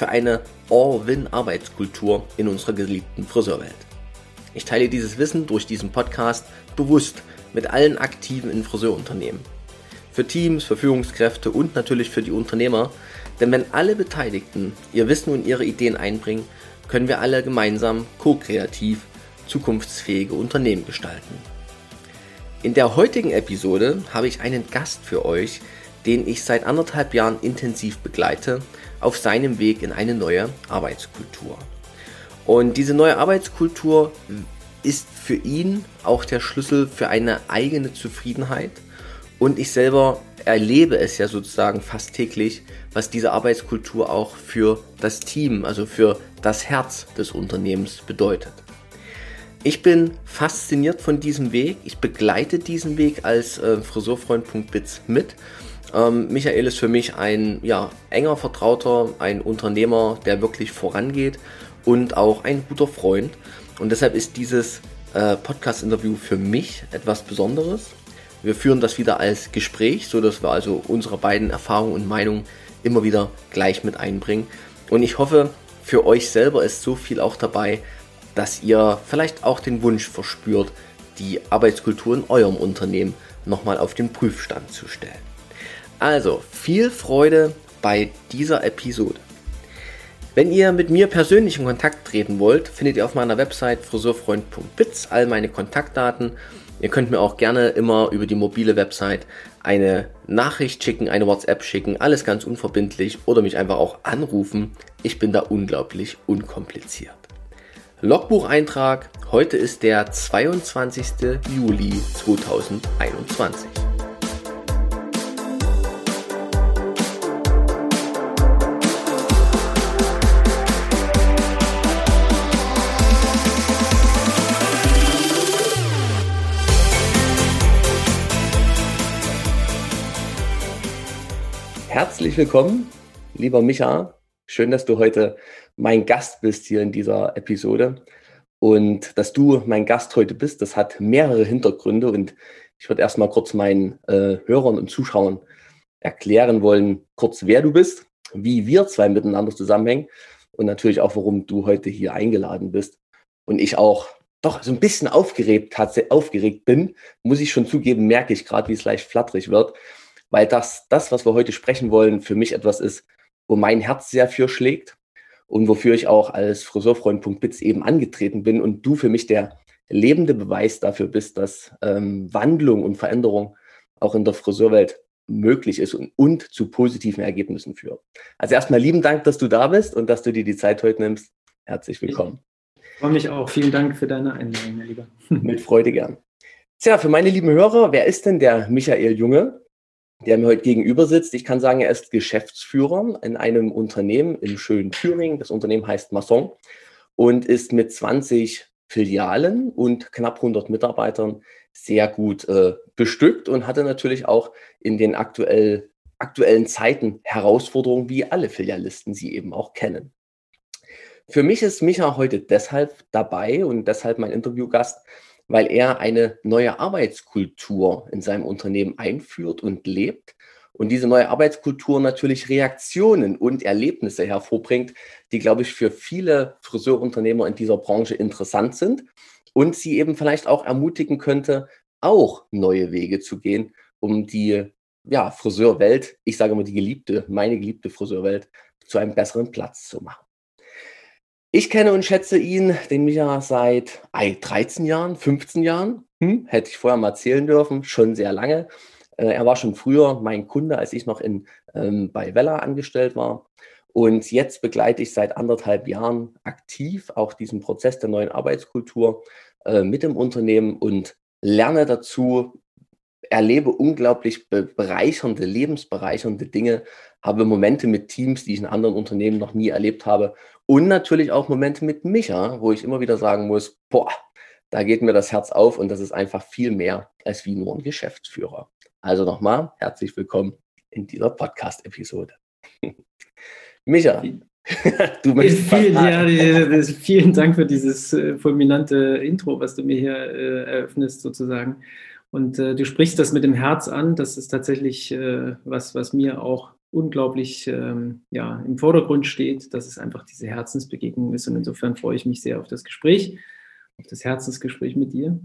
für eine All-Win-Arbeitskultur in unserer geliebten Friseurwelt. Ich teile dieses Wissen durch diesen Podcast bewusst mit allen Aktiven in Friseurunternehmen. Für Teams, für Führungskräfte und natürlich für die Unternehmer, denn wenn alle Beteiligten ihr Wissen und ihre Ideen einbringen, können wir alle gemeinsam ko-kreativ zukunftsfähige Unternehmen gestalten. In der heutigen Episode habe ich einen Gast für euch, den ich seit anderthalb Jahren intensiv begleite auf seinem Weg in eine neue Arbeitskultur. Und diese neue Arbeitskultur ist für ihn auch der Schlüssel für eine eigene Zufriedenheit. Und ich selber erlebe es ja sozusagen fast täglich, was diese Arbeitskultur auch für das Team, also für das Herz des Unternehmens bedeutet. Ich bin fasziniert von diesem Weg. Ich begleite diesen Weg als äh, Friseurfreund.biz mit ähm, Michael ist für mich ein ja, enger Vertrauter, ein Unternehmer, der wirklich vorangeht und auch ein guter Freund. Und deshalb ist dieses äh, Podcast-Interview für mich etwas Besonderes. Wir führen das wieder als Gespräch, so dass wir also unsere beiden Erfahrungen und Meinungen immer wieder gleich mit einbringen. Und ich hoffe, für euch selber ist so viel auch dabei, dass ihr vielleicht auch den Wunsch verspürt, die Arbeitskultur in eurem Unternehmen nochmal auf den Prüfstand zu stellen. Also, viel Freude bei dieser Episode. Wenn ihr mit mir persönlich in Kontakt treten wollt, findet ihr auf meiner Website friseurfreund.biz all meine Kontaktdaten. Ihr könnt mir auch gerne immer über die mobile Website eine Nachricht schicken, eine WhatsApp schicken, alles ganz unverbindlich oder mich einfach auch anrufen. Ich bin da unglaublich unkompliziert. Logbucheintrag, heute ist der 22. Juli 2021. Herzlich willkommen, lieber Micha. Schön, dass du heute mein Gast bist hier in dieser Episode. Und dass du mein Gast heute bist, das hat mehrere Hintergründe. Und ich würde erstmal kurz meinen äh, Hörern und Zuschauern erklären wollen, kurz wer du bist, wie wir zwei miteinander zusammenhängen und natürlich auch, warum du heute hier eingeladen bist. Und ich auch doch so ein bisschen aufgeregt, aufgeregt bin, muss ich schon zugeben, merke ich gerade, wie es leicht flatterig wird weil das, das, was wir heute sprechen wollen, für mich etwas ist, wo mein Herz sehr für schlägt und wofür ich auch als Friseurfreund.biz eben angetreten bin und du für mich der lebende Beweis dafür bist, dass ähm, Wandlung und Veränderung auch in der Friseurwelt möglich ist und, und zu positiven Ergebnissen führt. Also erstmal lieben Dank, dass du da bist und dass du dir die Zeit heute nimmst. Herzlich willkommen. Ich freue mich auch. Vielen Dank für deine Einladung, mein Lieber. Mit Freude gern. Tja, für meine lieben Hörer, wer ist denn der Michael Junge? Der mir heute gegenüber sitzt. Ich kann sagen, er ist Geschäftsführer in einem Unternehmen in schönen Thüringen. Das Unternehmen heißt Masson und ist mit 20 Filialen und knapp 100 Mitarbeitern sehr gut äh, bestückt und hatte natürlich auch in den aktuell, aktuellen Zeiten Herausforderungen, wie alle Filialisten sie eben auch kennen. Für mich ist Micha heute deshalb dabei und deshalb mein Interviewgast, weil er eine neue Arbeitskultur in seinem Unternehmen einführt und lebt. Und diese neue Arbeitskultur natürlich Reaktionen und Erlebnisse hervorbringt, die, glaube ich, für viele Friseurunternehmer in dieser Branche interessant sind und sie eben vielleicht auch ermutigen könnte, auch neue Wege zu gehen, um die ja, Friseurwelt, ich sage mal die geliebte, meine geliebte Friseurwelt, zu einem besseren Platz zu machen. Ich kenne und schätze ihn, den Micha, seit 13 Jahren, 15 Jahren. Hm, hätte ich vorher mal erzählen dürfen, schon sehr lange. Äh, er war schon früher mein Kunde, als ich noch in, ähm, bei Vella angestellt war. Und jetzt begleite ich seit anderthalb Jahren aktiv auch diesen Prozess der neuen Arbeitskultur äh, mit dem Unternehmen und lerne dazu erlebe unglaublich bereichernde, lebensbereichernde Dinge, habe Momente mit Teams, die ich in anderen Unternehmen noch nie erlebt habe und natürlich auch Momente mit Micha, wo ich immer wieder sagen muss, boah, da geht mir das Herz auf und das ist einfach viel mehr als wie nur ein Geschäftsführer. Also nochmal, herzlich willkommen in dieser Podcast-Episode. Micha, du möchtest vielen, ja, vielen Dank für dieses äh, fulminante Intro, was du mir hier äh, eröffnest sozusagen. Und äh, du sprichst das mit dem Herz an. Das ist tatsächlich äh, was, was mir auch unglaublich ähm, ja, im Vordergrund steht, dass es einfach diese Herzensbegegnung ist. Und insofern freue ich mich sehr auf das Gespräch, auf das Herzensgespräch mit dir.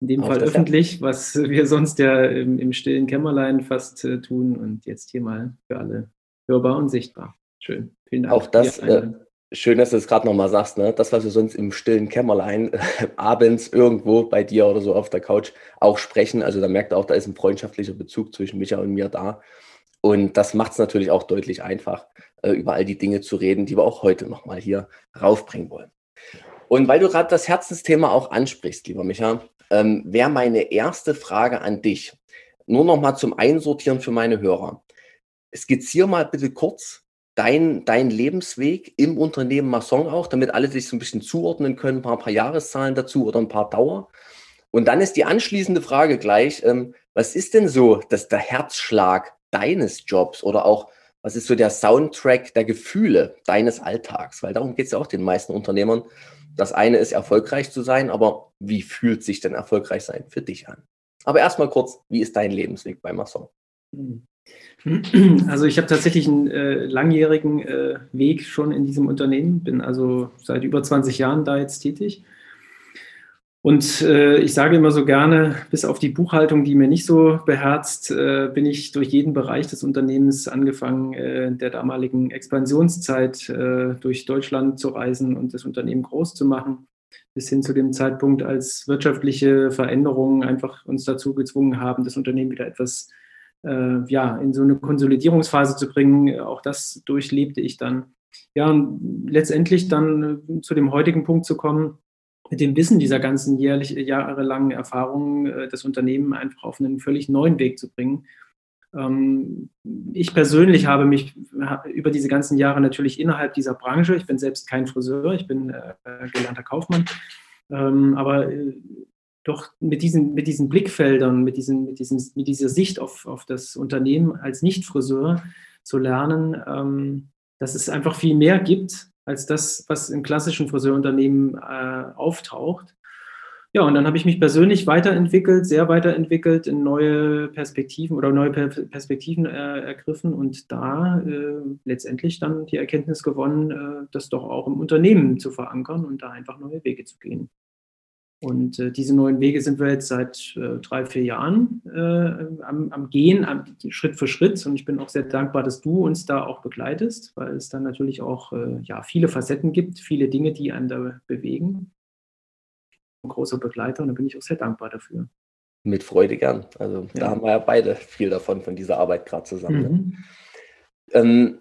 In dem auf Fall öffentlich, was wir sonst ja im, im stillen Kämmerlein fast äh, tun und jetzt hier mal für alle hörbar und sichtbar. Schön. Vielen Dank. Auch das, äh, schön, dass du es gerade nochmal sagst, ne? Das, was wir sonst im stillen Kämmerlein äh, abends irgendwo bei dir oder so auf der Couch auch sprechen. Also da merkt auch, da ist ein freundschaftlicher Bezug zwischen Micha und mir da. Und das macht es natürlich auch deutlich einfach, äh, über all die Dinge zu reden, die wir auch heute nochmal hier raufbringen wollen. Und weil du gerade das Herzensthema auch ansprichst, lieber Micha, ähm, wäre meine erste Frage an dich. Nur nochmal zum Einsortieren für meine Hörer. Skizziere mal bitte kurz, dein, dein Lebensweg im Unternehmen Masson auch, damit alle sich so ein bisschen zuordnen können, ein paar, ein paar Jahreszahlen dazu oder ein paar Dauer. Und dann ist die anschließende Frage gleich, ähm, was ist denn so dass der Herzschlag deines Jobs oder auch, was ist so der Soundtrack der Gefühle deines Alltags? Weil darum geht es ja auch den meisten Unternehmern. Das eine ist, erfolgreich zu sein, aber wie fühlt sich denn erfolgreich sein für dich an? Aber erstmal kurz, wie ist dein Lebensweg bei Masson? Also ich habe tatsächlich einen äh, langjährigen äh, Weg schon in diesem Unternehmen, bin also seit über 20 Jahren da jetzt tätig. Und äh, ich sage immer so gerne, bis auf die Buchhaltung, die mir nicht so beherzt, äh, bin ich durch jeden Bereich des Unternehmens angefangen, äh, der damaligen Expansionszeit äh, durch Deutschland zu reisen und das Unternehmen groß zu machen, bis hin zu dem Zeitpunkt, als wirtschaftliche Veränderungen einfach uns dazu gezwungen haben, das Unternehmen wieder etwas äh, ja, in so eine Konsolidierungsphase zu bringen. Auch das durchlebte ich dann. Ja, und letztendlich dann äh, zu dem heutigen Punkt zu kommen, mit dem Wissen dieser ganzen jährlich, jahrelangen Erfahrungen äh, das Unternehmen einfach auf einen völlig neuen Weg zu bringen. Ähm, ich persönlich habe mich über diese ganzen Jahre natürlich innerhalb dieser Branche, ich bin selbst kein Friseur, ich bin äh, gelernter Kaufmann, ähm, aber äh, doch mit diesen, mit diesen Blickfeldern, mit, diesen, mit, diesen, mit dieser Sicht auf, auf das Unternehmen als Nicht-Friseur zu lernen, ähm, dass es einfach viel mehr gibt als das, was im klassischen Friseurunternehmen äh, auftaucht. Ja, und dann habe ich mich persönlich weiterentwickelt, sehr weiterentwickelt, in neue Perspektiven oder neue per Perspektiven äh, ergriffen und da äh, letztendlich dann die Erkenntnis gewonnen, äh, das doch auch im Unternehmen zu verankern und da einfach neue Wege zu gehen. Und äh, diese neuen Wege sind wir jetzt seit äh, drei, vier Jahren äh, am, am, Gehen, am, Schritt für Schritt. Und ich bin auch sehr dankbar, dass du uns da auch begleitest, weil es dann natürlich auch äh, ja, viele Facetten gibt, viele Dinge, die einen da bewegen. Ein großer Begleiter und da bin ich auch sehr dankbar dafür. Mit Freude gern. Also ja. da haben wir ja beide viel davon, von dieser Arbeit gerade zusammen. Ne? Mhm. Ähm,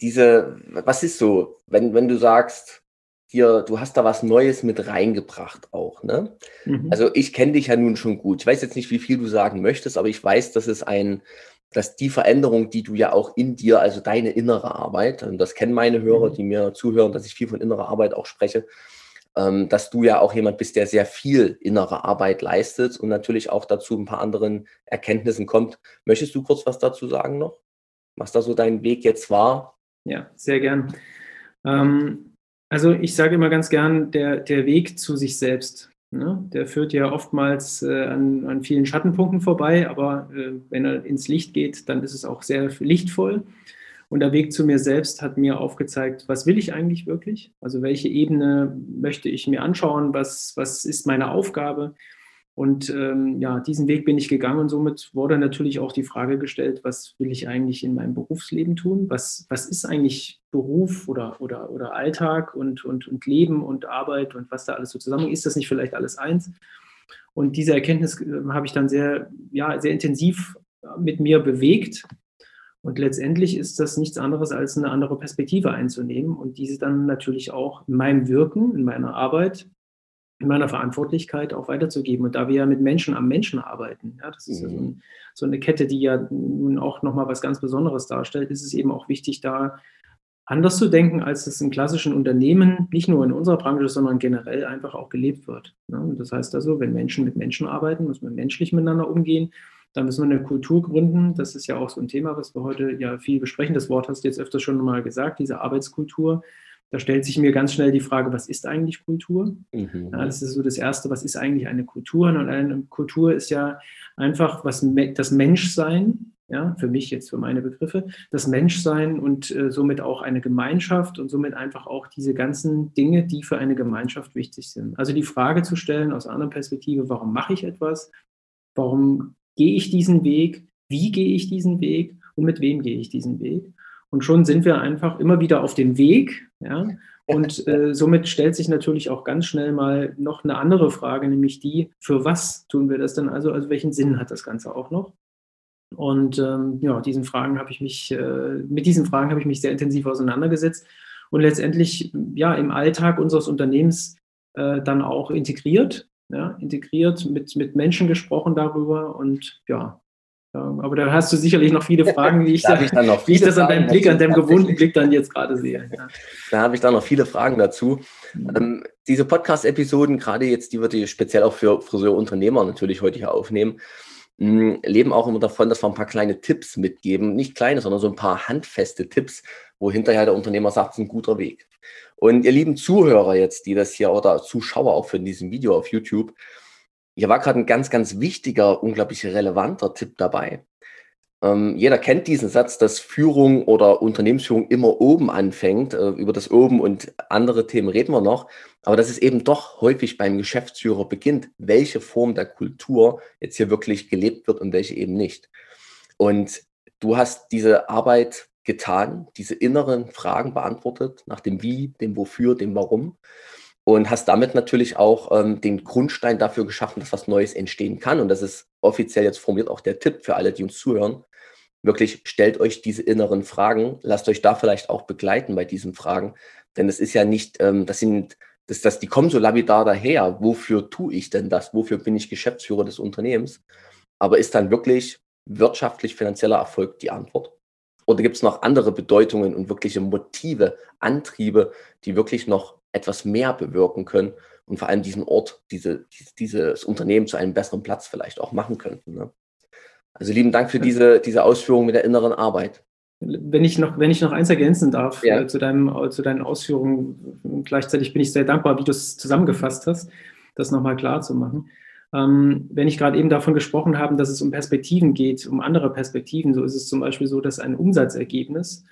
diese, was ist so, wenn, wenn du sagst, hier, du hast da was Neues mit reingebracht auch, ne? Mhm. Also ich kenne dich ja nun schon gut. Ich weiß jetzt nicht, wie viel du sagen möchtest, aber ich weiß, dass es ein, dass die Veränderung, die du ja auch in dir, also deine innere Arbeit, und das kennen meine Hörer, mhm. die mir zuhören, dass ich viel von innerer Arbeit auch spreche, ähm, dass du ja auch jemand bist, der sehr viel innere Arbeit leistet und natürlich auch dazu ein paar anderen Erkenntnissen kommt. Möchtest du kurz was dazu sagen noch? Was da so dein Weg jetzt war? Ja, sehr gern. Ähm, also ich sage immer ganz gern, der, der Weg zu sich selbst, ne, der führt ja oftmals äh, an, an vielen Schattenpunkten vorbei, aber äh, wenn er ins Licht geht, dann ist es auch sehr lichtvoll. Und der Weg zu mir selbst hat mir aufgezeigt, was will ich eigentlich wirklich? Also welche Ebene möchte ich mir anschauen? Was, was ist meine Aufgabe? Und ähm, ja, diesen Weg bin ich gegangen und somit wurde natürlich auch die Frage gestellt, was will ich eigentlich in meinem Berufsleben tun? Was, was ist eigentlich Beruf oder, oder, oder Alltag und, und, und Leben und Arbeit und was da alles so zusammen ist? das nicht vielleicht alles eins? Und diese Erkenntnis äh, habe ich dann sehr, ja, sehr intensiv mit mir bewegt. Und letztendlich ist das nichts anderes als eine andere Perspektive einzunehmen und diese dann natürlich auch in meinem Wirken, in meiner Arbeit in meiner Verantwortlichkeit auch weiterzugeben. Und da wir ja mit Menschen am Menschen arbeiten, ja, das ist mhm. ja so, ein, so, eine Kette, die ja nun auch nochmal was ganz Besonderes darstellt, ist es eben auch wichtig, da anders zu denken, als es in klassischen Unternehmen, nicht nur in unserer Branche, sondern generell einfach auch gelebt wird. Ne? Das heißt also, wenn Menschen mit Menschen arbeiten, muss man menschlich miteinander umgehen. Da müssen wir eine Kultur gründen. Das ist ja auch so ein Thema, was wir heute ja viel besprechen. Das Wort hast du jetzt öfters schon mal gesagt, diese Arbeitskultur. Da stellt sich mir ganz schnell die Frage, was ist eigentlich Kultur? Mhm. Ja, das ist so das Erste, was ist eigentlich eine Kultur? Und eine Kultur ist ja einfach was, das Menschsein, ja, für mich jetzt, für meine Begriffe, das Menschsein und äh, somit auch eine Gemeinschaft und somit einfach auch diese ganzen Dinge, die für eine Gemeinschaft wichtig sind. Also die Frage zu stellen aus einer Perspektive, warum mache ich etwas? Warum gehe ich diesen Weg? Wie gehe ich diesen Weg? Und mit wem gehe ich diesen Weg? Und schon sind wir einfach immer wieder auf dem Weg. Ja? Und äh, somit stellt sich natürlich auch ganz schnell mal noch eine andere Frage, nämlich die, für was tun wir das denn also? Also welchen Sinn hat das Ganze auch noch? Und ähm, ja, diesen Fragen habe ich mich, äh, mit diesen Fragen habe ich mich sehr intensiv auseinandergesetzt und letztendlich ja im Alltag unseres Unternehmens äh, dann auch integriert, ja, integriert, mit, mit Menschen gesprochen darüber und ja, aber da hast du sicherlich noch viele Fragen, wie ich, da, ich, wie ich das an deinem Blick, an deinem gewohnten Blick dann jetzt gerade sehe. Ja. Da habe ich dann noch viele Fragen dazu. Mhm. Ähm, diese Podcast-Episoden, gerade jetzt, die wir speziell auch für Friseurunternehmer natürlich heute hier aufnehmen, mh, leben auch immer davon, dass wir ein paar kleine Tipps mitgeben. Nicht kleine, sondern so ein paar handfeste Tipps, wo hinterher der Unternehmer sagt, es ist ein guter Weg. Und ihr lieben Zuhörer jetzt, die das hier oder Zuschauer auch für diesem Video auf YouTube, hier war gerade ein ganz, ganz wichtiger, unglaublich relevanter Tipp dabei. Ähm, jeder kennt diesen Satz, dass Führung oder Unternehmensführung immer oben anfängt. Äh, über das Oben und andere Themen reden wir noch. Aber dass es eben doch häufig beim Geschäftsführer beginnt, welche Form der Kultur jetzt hier wirklich gelebt wird und welche eben nicht. Und du hast diese Arbeit getan, diese inneren Fragen beantwortet, nach dem Wie, dem Wofür, dem Warum und hast damit natürlich auch ähm, den Grundstein dafür geschaffen, dass was Neues entstehen kann. Und das ist offiziell jetzt formuliert auch der Tipp für alle, die uns zuhören. Wirklich stellt euch diese inneren Fragen, lasst euch da vielleicht auch begleiten bei diesen Fragen, denn es ist ja nicht, ähm, das sind, das, das, die kommen so lapidar daher. Wofür tue ich denn das? Wofür bin ich Geschäftsführer des Unternehmens? Aber ist dann wirklich wirtschaftlich finanzieller Erfolg die Antwort? Oder gibt es noch andere Bedeutungen und wirkliche Motive, Antriebe, die wirklich noch etwas mehr bewirken können und vor allem diesen Ort, diese, dieses Unternehmen zu einem besseren Platz vielleicht auch machen könnten. Ne? Also lieben Dank für diese, diese Ausführung mit der inneren Arbeit. Wenn ich noch, wenn ich noch eins ergänzen darf ja. äh, zu, deinem, äh, zu deinen Ausführungen, gleichzeitig bin ich sehr dankbar, wie du es zusammengefasst hast, das nochmal klar zu machen. Ähm, wenn ich gerade eben davon gesprochen habe, dass es um Perspektiven geht, um andere Perspektiven, so ist es zum Beispiel so, dass ein Umsatzergebnis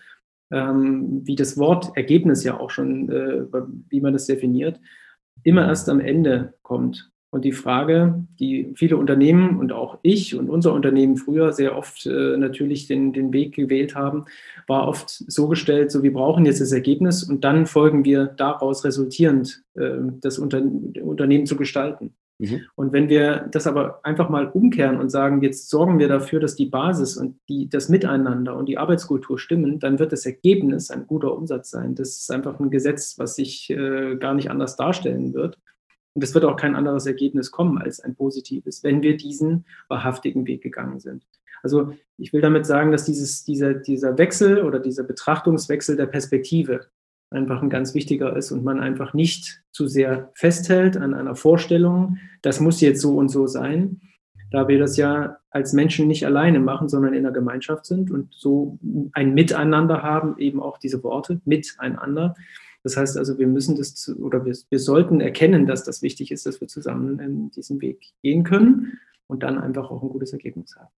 ähm, wie das Wort Ergebnis ja auch schon, äh, wie man das definiert, immer erst am Ende kommt. Und die Frage, die viele Unternehmen und auch ich und unser Unternehmen früher sehr oft äh, natürlich den, den Weg gewählt haben, war oft so gestellt, so wir brauchen jetzt das Ergebnis und dann folgen wir daraus resultierend, äh, das Unter Unternehmen zu gestalten. Mhm. Und wenn wir das aber einfach mal umkehren und sagen, jetzt sorgen wir dafür, dass die Basis und die, das Miteinander und die Arbeitskultur stimmen, dann wird das Ergebnis ein guter Umsatz sein. Das ist einfach ein Gesetz, was sich äh, gar nicht anders darstellen wird. Und es wird auch kein anderes Ergebnis kommen als ein positives, wenn wir diesen wahrhaftigen Weg gegangen sind. Also ich will damit sagen, dass dieses, dieser, dieser Wechsel oder dieser Betrachtungswechsel der Perspektive einfach ein ganz wichtiger ist und man einfach nicht zu sehr festhält an einer Vorstellung, das muss jetzt so und so sein, da wir das ja als Menschen nicht alleine machen, sondern in der Gemeinschaft sind und so ein Miteinander haben, eben auch diese Worte, miteinander. Das heißt also, wir müssen das oder wir, wir sollten erkennen, dass das wichtig ist, dass wir zusammen in diesen Weg gehen können und dann einfach auch ein gutes Ergebnis haben.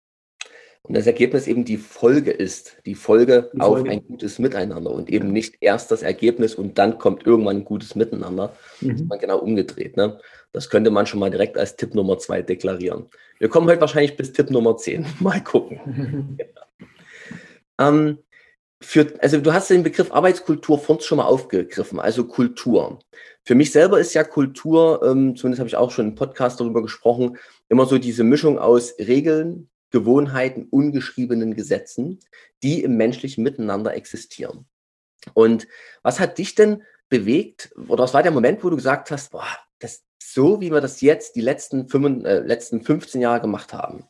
Und das Ergebnis eben die Folge ist, die Folge, die Folge. auf ein gutes Miteinander und eben nicht erst das Ergebnis und dann kommt irgendwann ein gutes Miteinander. Mhm. Das ist man genau umgedreht. Ne? Das könnte man schon mal direkt als Tipp Nummer zwei deklarieren. Wir kommen heute wahrscheinlich bis Tipp Nummer zehn. Mal gucken. ja. ähm, für, also du hast den Begriff Arbeitskultur von schon mal aufgegriffen, also Kultur. Für mich selber ist ja Kultur, ähm, zumindest habe ich auch schon im Podcast darüber gesprochen, immer so diese Mischung aus Regeln, Gewohnheiten, ungeschriebenen Gesetzen, die im menschlichen Miteinander existieren. Und was hat dich denn bewegt, oder was war der Moment, wo du gesagt hast, boah, das, so wie wir das jetzt die letzten, 5, äh, letzten 15 Jahre gemacht haben,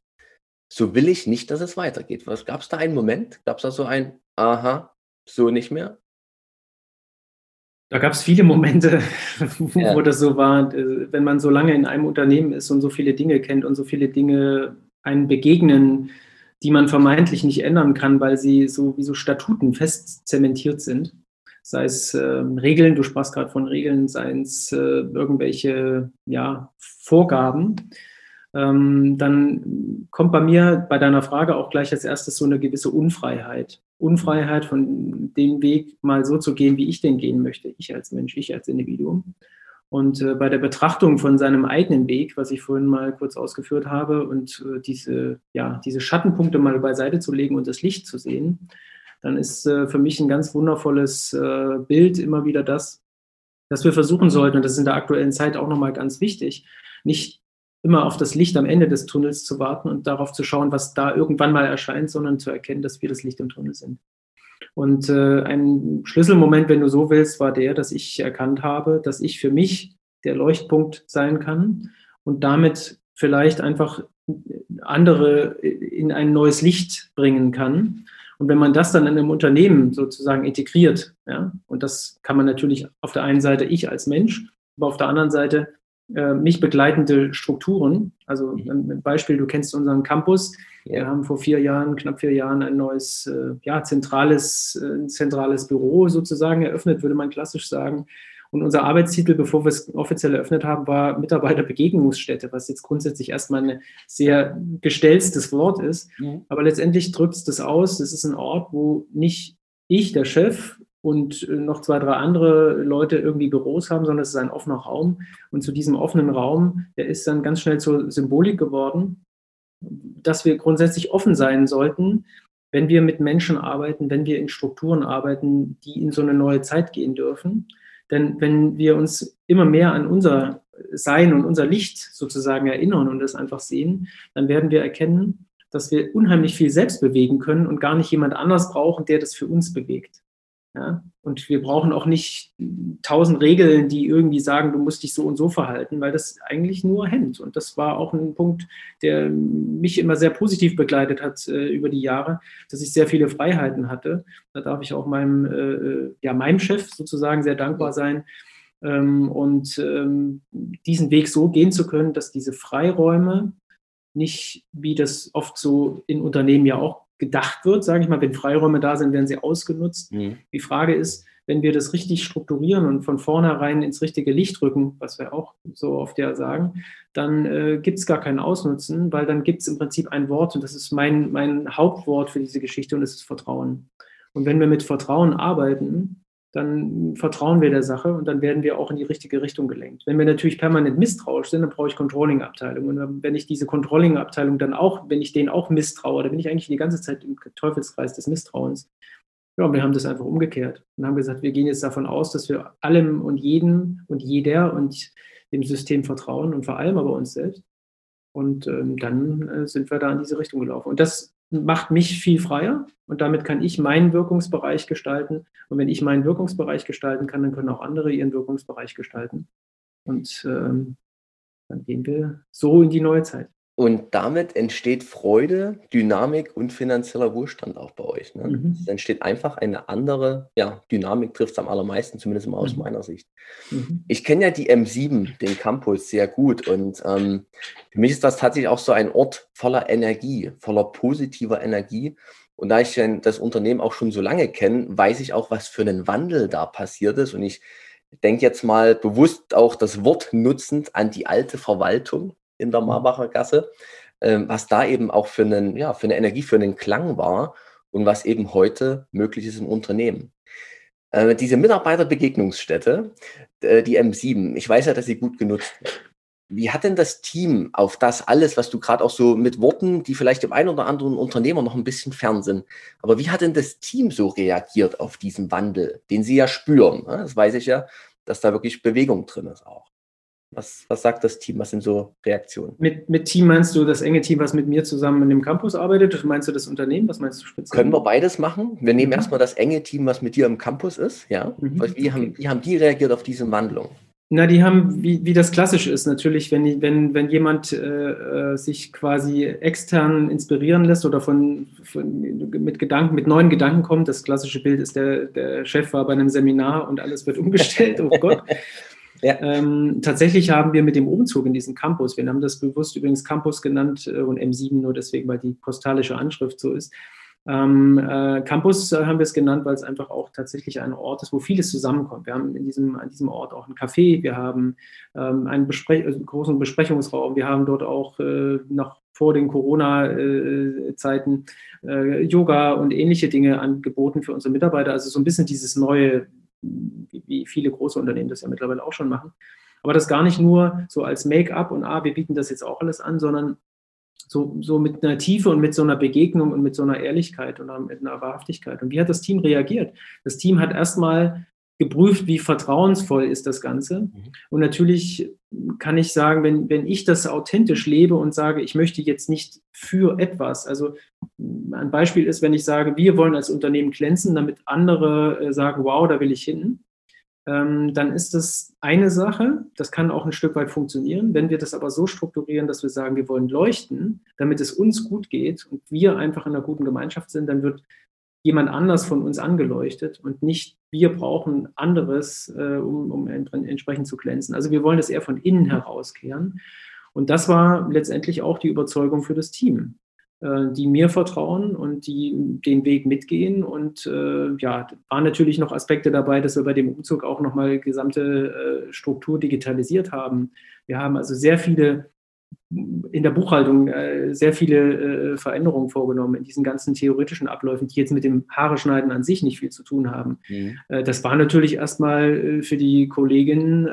so will ich nicht, dass es weitergeht. Gab es da einen Moment? Gab es da so ein, aha, so nicht mehr? Da gab es viele Momente, wo ja. das so war. Wenn man so lange in einem Unternehmen ist und so viele Dinge kennt und so viele Dinge einen begegnen, die man vermeintlich nicht ändern kann, weil sie so wie so Statuten fest zementiert sind. Sei es äh, Regeln, du sprachst gerade von Regeln, seien es äh, irgendwelche ja, Vorgaben, ähm, dann kommt bei mir bei deiner Frage auch gleich als erstes so eine gewisse Unfreiheit. Unfreiheit von dem Weg mal so zu gehen, wie ich den gehen möchte, ich als Mensch, ich als Individuum. Und äh, bei der Betrachtung von seinem eigenen Weg, was ich vorhin mal kurz ausgeführt habe, und äh, diese, ja, diese Schattenpunkte mal beiseite zu legen und das Licht zu sehen, dann ist äh, für mich ein ganz wundervolles äh, Bild immer wieder das, dass wir versuchen sollten, und das ist in der aktuellen Zeit auch nochmal ganz wichtig, nicht immer auf das Licht am Ende des Tunnels zu warten und darauf zu schauen, was da irgendwann mal erscheint, sondern zu erkennen, dass wir das Licht im Tunnel sind. Und äh, ein Schlüsselmoment, wenn du so willst, war der, dass ich erkannt habe, dass ich für mich der Leuchtpunkt sein kann und damit vielleicht einfach andere in ein neues Licht bringen kann. Und wenn man das dann in einem Unternehmen sozusagen integriert, ja, und das kann man natürlich auf der einen Seite ich als Mensch, aber auf der anderen Seite äh, mich begleitende Strukturen. Also mhm. ein Beispiel, du kennst unseren Campus. Ja. Wir haben vor vier Jahren, knapp vier Jahren, ein neues, äh, ja, zentrales, äh, zentrales Büro sozusagen eröffnet, würde man klassisch sagen. Und unser Arbeitstitel, bevor wir es offiziell eröffnet haben, war Mitarbeiterbegegnungsstätte, was jetzt grundsätzlich erstmal ein sehr gestellstes Wort ist. Mhm. Aber letztendlich drückt es das aus. Es ist ein Ort, wo nicht ich, der Chef, und noch zwei, drei andere Leute irgendwie Büros haben, sondern es ist ein offener Raum. Und zu diesem offenen Raum, der ist dann ganz schnell zur Symbolik geworden, dass wir grundsätzlich offen sein sollten, wenn wir mit Menschen arbeiten, wenn wir in Strukturen arbeiten, die in so eine neue Zeit gehen dürfen. Denn wenn wir uns immer mehr an unser Sein und unser Licht sozusagen erinnern und das einfach sehen, dann werden wir erkennen, dass wir unheimlich viel selbst bewegen können und gar nicht jemand anders brauchen, der das für uns bewegt. Ja? Und wir brauchen auch nicht tausend Regeln, die irgendwie sagen, du musst dich so und so verhalten, weil das eigentlich nur hemmt. Und das war auch ein Punkt, der mich immer sehr positiv begleitet hat äh, über die Jahre, dass ich sehr viele Freiheiten hatte. Da darf ich auch meinem, äh, äh ja, meinem Chef sozusagen sehr dankbar sein. Ähm, und ähm, diesen Weg so gehen zu können, dass diese Freiräume nicht, wie das oft so in Unternehmen ja auch gedacht wird, sage ich mal, wenn Freiräume da sind, werden sie ausgenutzt. Mhm. Die Frage ist, wenn wir das richtig strukturieren und von vornherein ins richtige Licht rücken, was wir auch so oft ja sagen, dann äh, gibt es gar kein Ausnutzen, weil dann gibt es im Prinzip ein Wort und das ist mein, mein Hauptwort für diese Geschichte und das ist Vertrauen. Und wenn wir mit Vertrauen arbeiten, dann vertrauen wir der Sache und dann werden wir auch in die richtige Richtung gelenkt. Wenn wir natürlich permanent misstrauisch sind, dann brauche ich Controlling-Abteilung. Und wenn ich diese Controlling-Abteilung dann auch, wenn ich denen auch misstraue, dann bin ich eigentlich die ganze Zeit im Teufelskreis des Misstrauens. Ja, und wir haben das einfach umgekehrt und haben gesagt, wir gehen jetzt davon aus, dass wir allem und jedem und jeder und dem System vertrauen und vor allem aber uns selbst. Und ähm, dann äh, sind wir da in diese Richtung gelaufen. Und das macht mich viel freier und damit kann ich meinen Wirkungsbereich gestalten. Und wenn ich meinen Wirkungsbereich gestalten kann, dann können auch andere ihren Wirkungsbereich gestalten. Und ähm, dann gehen wir so in die neue Zeit. Und damit entsteht Freude, Dynamik und finanzieller Wohlstand auch bei euch. Ne? Mhm. Es entsteht einfach eine andere, ja, Dynamik trifft es am allermeisten, zumindest mal aus mhm. meiner Sicht. Mhm. Ich kenne ja die M7, den Campus, sehr gut. Und ähm, für mich ist das tatsächlich auch so ein Ort voller Energie, voller positiver Energie. Und da ich das Unternehmen auch schon so lange kenne, weiß ich auch, was für einen Wandel da passiert ist. Und ich denke jetzt mal bewusst auch das Wort nutzend an die alte Verwaltung in der. Marbacher Gasse, ähm, was da eben auch für, einen, ja, für eine Energie, für einen Klang war und was eben heute möglich ist im Unternehmen. Äh, diese Mitarbeiterbegegnungsstätte, äh, die M7, ich weiß ja, dass sie gut genutzt wird. Wie hat denn das Team auf das alles, was du gerade auch so mit Worten, die vielleicht dem einen oder anderen Unternehmer noch ein bisschen fern sind, aber wie hat denn das Team so reagiert auf diesen Wandel, den sie ja spüren? Ne? Das weiß ich ja, dass da wirklich Bewegung drin ist auch. Was, was sagt das Team? Was sind so Reaktionen? Mit, mit Team meinst du das enge Team, was mit mir zusammen in dem Campus arbeitet? Meinst du das Unternehmen? Was meinst du speziell? Können wir beides machen? Wir nehmen mhm. erstmal das enge Team, was mit dir im Campus ist. Ja? Mhm. Wie, haben, wie haben die reagiert auf diese Wandlung? Na, die haben, wie, wie das klassisch ist, natürlich, wenn, wenn, wenn jemand äh, äh, sich quasi extern inspirieren lässt oder von, von, mit Gedanken, mit neuen Gedanken kommt, das klassische Bild ist, der, der Chef war bei einem Seminar und alles wird umgestellt, oh Gott. Ja. Ähm, tatsächlich haben wir mit dem Umzug in diesen Campus, wir haben das bewusst übrigens Campus genannt äh, und M7 nur deswegen, weil die postalische Anschrift so ist, ähm, äh, Campus äh, haben wir es genannt, weil es einfach auch tatsächlich ein Ort ist, wo vieles zusammenkommt. Wir haben in diesem, an diesem Ort auch ein Café, wir haben ähm, einen Besprech also großen Besprechungsraum, wir haben dort auch äh, noch vor den Corona-Zeiten äh, Yoga und ähnliche Dinge angeboten für unsere Mitarbeiter. Also so ein bisschen dieses neue, wie, viele große Unternehmen das ja mittlerweile auch schon machen. Aber das gar nicht nur so als Make-up und ah, wir bieten das jetzt auch alles an, sondern so, so mit einer Tiefe und mit so einer Begegnung und mit so einer Ehrlichkeit und mit einer Wahrhaftigkeit. Und wie hat das Team reagiert? Das Team hat erstmal geprüft, wie vertrauensvoll ist das Ganze. Mhm. Und natürlich kann ich sagen, wenn, wenn ich das authentisch lebe und sage, ich möchte jetzt nicht für etwas, also ein Beispiel ist, wenn ich sage, wir wollen als Unternehmen glänzen, damit andere äh, sagen, wow, da will ich hin, ähm, dann ist das eine Sache. Das kann auch ein Stück weit funktionieren. Wenn wir das aber so strukturieren, dass wir sagen, wir wollen leuchten, damit es uns gut geht und wir einfach in einer guten Gemeinschaft sind, dann wird jemand anders von uns angeleuchtet und nicht wir brauchen anderes, äh, um, um entsprechend zu glänzen. Also wir wollen das eher von innen herauskehren. Und das war letztendlich auch die Überzeugung für das Team. Äh, die mir vertrauen und die den Weg mitgehen. Und äh, ja, waren natürlich noch Aspekte dabei, dass wir bei dem Umzug auch nochmal gesamte äh, Struktur digitalisiert haben. Wir haben also sehr viele in der Buchhaltung äh, sehr viele äh, Veränderungen vorgenommen in diesen ganzen theoretischen Abläufen, die jetzt mit dem Haare schneiden an sich nicht viel zu tun haben. Mhm. Äh, das war natürlich erstmal für die Kolleginnen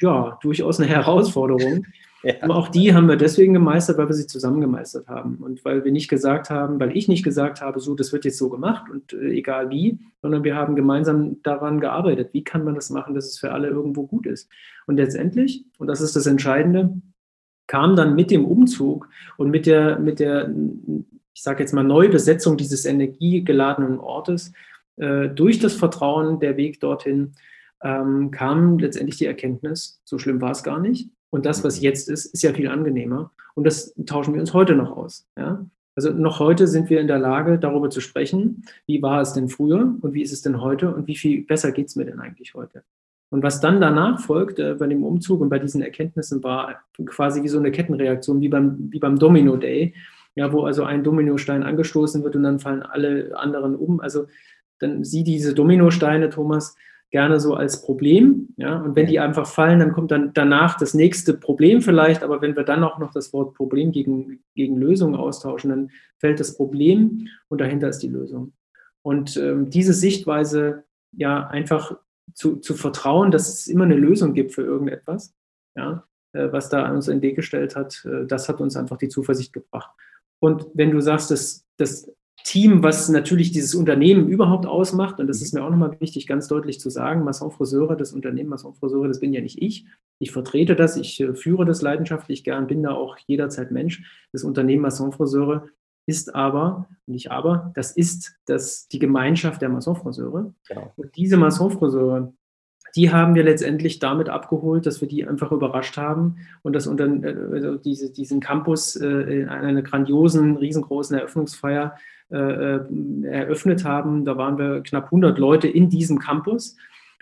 ja durchaus eine Herausforderung. Ja. Aber auch die haben wir deswegen gemeistert, weil wir sie zusammen gemeistert haben und weil wir nicht gesagt haben, weil ich nicht gesagt habe, so, das wird jetzt so gemacht und äh, egal wie, sondern wir haben gemeinsam daran gearbeitet, wie kann man das machen, dass es für alle irgendwo gut ist. Und letztendlich, und das ist das Entscheidende, kam dann mit dem Umzug und mit der, mit der ich sage jetzt mal, Neubesetzung dieses energiegeladenen Ortes äh, durch das Vertrauen, der Weg dorthin, ähm, kam letztendlich die Erkenntnis, so schlimm war es gar nicht. Und das, was mhm. jetzt ist, ist ja viel angenehmer. Und das tauschen wir uns heute noch aus. Ja? Also noch heute sind wir in der Lage, darüber zu sprechen, wie war es denn früher und wie ist es denn heute und wie viel besser geht es mir denn eigentlich heute. Und was dann danach folgt äh, bei dem Umzug und bei diesen Erkenntnissen war quasi wie so eine Kettenreaktion, wie beim, wie beim Domino Day, ja, wo also ein Dominostein angestoßen wird und dann fallen alle anderen um. Also dann sieh diese Dominosteine, Thomas, gerne so als Problem. Ja? Und wenn die einfach fallen, dann kommt dann danach das nächste Problem vielleicht. Aber wenn wir dann auch noch das Wort Problem gegen, gegen Lösung austauschen, dann fällt das Problem und dahinter ist die Lösung. Und ähm, diese Sichtweise, ja, einfach zu, zu vertrauen, dass es immer eine Lösung gibt für irgendetwas, ja, äh, was da an uns in Weg gestellt hat, äh, das hat uns einfach die Zuversicht gebracht. Und wenn du sagst, dass das Team, was natürlich dieses Unternehmen überhaupt ausmacht. Und das ist mir auch nochmal wichtig, ganz deutlich zu sagen. Masson Friseure, das Unternehmen Masson Friseure, das bin ja nicht ich. Ich vertrete das, ich äh, führe das leidenschaftlich gern, bin da auch jederzeit Mensch. Das Unternehmen Masson Friseure ist aber, nicht aber, das ist das, die Gemeinschaft der Masson Friseure. Genau. Und diese Masson Friseure, die haben wir letztendlich damit abgeholt, dass wir die einfach überrascht haben und das unter äh, also diese, diesen Campus äh, in einer grandiosen, riesengroßen Eröffnungsfeier äh, äh, eröffnet haben. Da waren wir knapp 100 Leute in diesem Campus.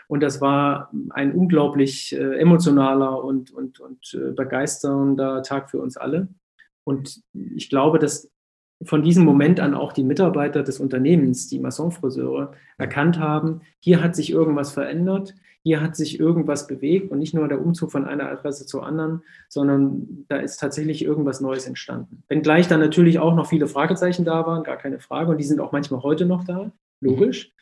Und das war ein unglaublich äh, emotionaler und, und, und äh, begeisternder Tag für uns alle. Und ich glaube, dass von diesem Moment an auch die Mitarbeiter des Unternehmens, die Massonfriseure, erkannt haben, hier hat sich irgendwas verändert, hier hat sich irgendwas bewegt und nicht nur der Umzug von einer Adresse zur anderen, sondern da ist tatsächlich irgendwas Neues entstanden. Wenngleich dann natürlich auch noch viele Fragezeichen da waren, gar keine Frage, und die sind auch manchmal heute noch da, logisch.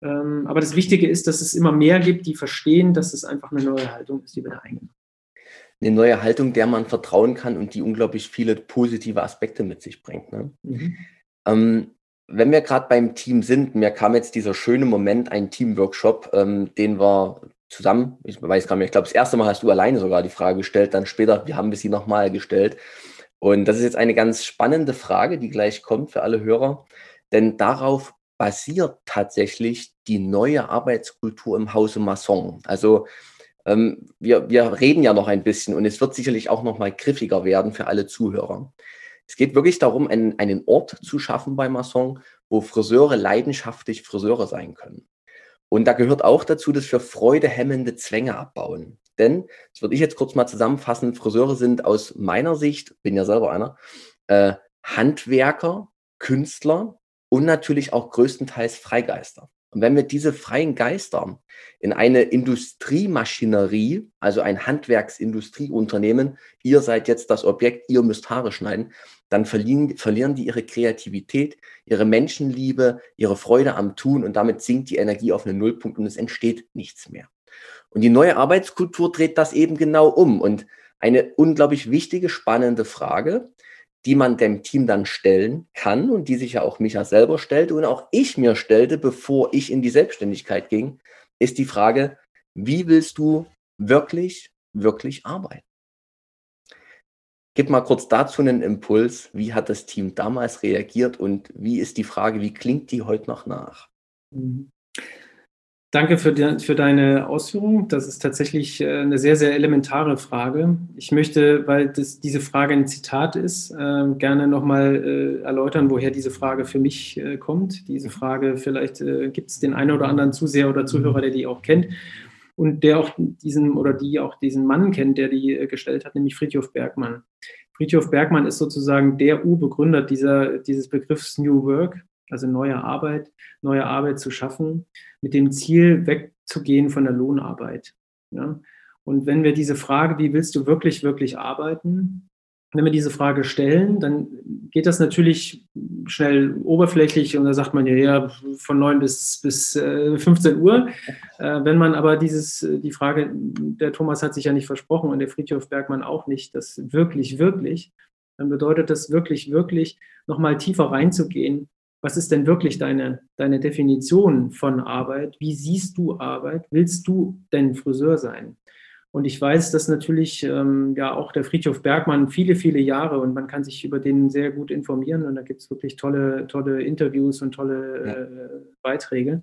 Mhm. aber das Wichtige ist, dass es immer mehr gibt, die verstehen, dass es einfach eine neue Haltung ist, die wir da eingenommen eine neue Haltung, der man vertrauen kann und die unglaublich viele positive Aspekte mit sich bringt. Ne? Mhm. Ähm, wenn wir gerade beim Team sind, mir kam jetzt dieser schöne Moment, ein Teamworkshop, ähm, den wir zusammen, ich weiß gar nicht, ich glaube, das erste Mal hast du alleine sogar die Frage gestellt, dann später wir haben wir sie nochmal gestellt. Und das ist jetzt eine ganz spannende Frage, die gleich kommt für alle Hörer, denn darauf basiert tatsächlich die neue Arbeitskultur im Hause Masson. Also ähm, wir, wir reden ja noch ein bisschen und es wird sicherlich auch noch mal griffiger werden für alle Zuhörer. Es geht wirklich darum, einen, einen Ort zu schaffen bei Masson, wo Friseure leidenschaftlich Friseure sein können. Und da gehört auch dazu, dass wir freudehemmende Zwänge abbauen. Denn, das würde ich jetzt kurz mal zusammenfassen, Friseure sind aus meiner Sicht, bin ja selber einer, äh, Handwerker, Künstler und natürlich auch größtenteils Freigeister. Und wenn wir diese freien Geister in eine Industriemaschinerie, also ein Handwerksindustrieunternehmen, ihr seid jetzt das Objekt, ihr müsst Haare schneiden, dann verlieren, verlieren die ihre Kreativität, ihre Menschenliebe, ihre Freude am Tun und damit sinkt die Energie auf einen Nullpunkt und es entsteht nichts mehr. Und die neue Arbeitskultur dreht das eben genau um. Und eine unglaublich wichtige, spannende Frage, die man dem Team dann stellen kann und die sich ja auch Micha selber stellte und auch ich mir stellte, bevor ich in die Selbstständigkeit ging, ist die Frage, wie willst du wirklich, wirklich arbeiten? Gib mal kurz dazu einen Impuls. Wie hat das Team damals reagiert und wie ist die Frage, wie klingt die heute noch nach? Mhm. Danke für, de, für deine Ausführung. Das ist tatsächlich äh, eine sehr, sehr elementare Frage. Ich möchte, weil das, diese Frage ein Zitat ist, äh, gerne nochmal äh, erläutern, woher diese Frage für mich äh, kommt. Diese Frage, vielleicht äh, gibt es den einen oder anderen Zuseher oder Zuhörer, der die auch kennt und der auch diesen oder die auch diesen Mann kennt, der die äh, gestellt hat, nämlich Friedhof Bergmann. Friedhof Bergmann ist sozusagen der Urbegründer dieser, dieses Begriffs New Work also neue Arbeit, neue Arbeit zu schaffen, mit dem Ziel wegzugehen von der Lohnarbeit. Ja? Und wenn wir diese Frage, wie willst du wirklich, wirklich arbeiten, wenn wir diese Frage stellen, dann geht das natürlich schnell oberflächlich und da sagt man ja, ja von 9 bis, bis 15 äh, Uhr. Äh, wenn man aber dieses, die Frage, der Thomas hat sich ja nicht versprochen und der Friedhof Bergmann auch nicht, das wirklich, wirklich, dann bedeutet das wirklich, wirklich nochmal tiefer reinzugehen was ist denn wirklich deine, deine Definition von Arbeit? Wie siehst du Arbeit? Willst du denn Friseur sein? Und ich weiß, dass natürlich ähm, ja auch der Friedhof Bergmann viele, viele Jahre und man kann sich über den sehr gut informieren und da gibt es wirklich tolle, tolle Interviews und tolle äh, Beiträge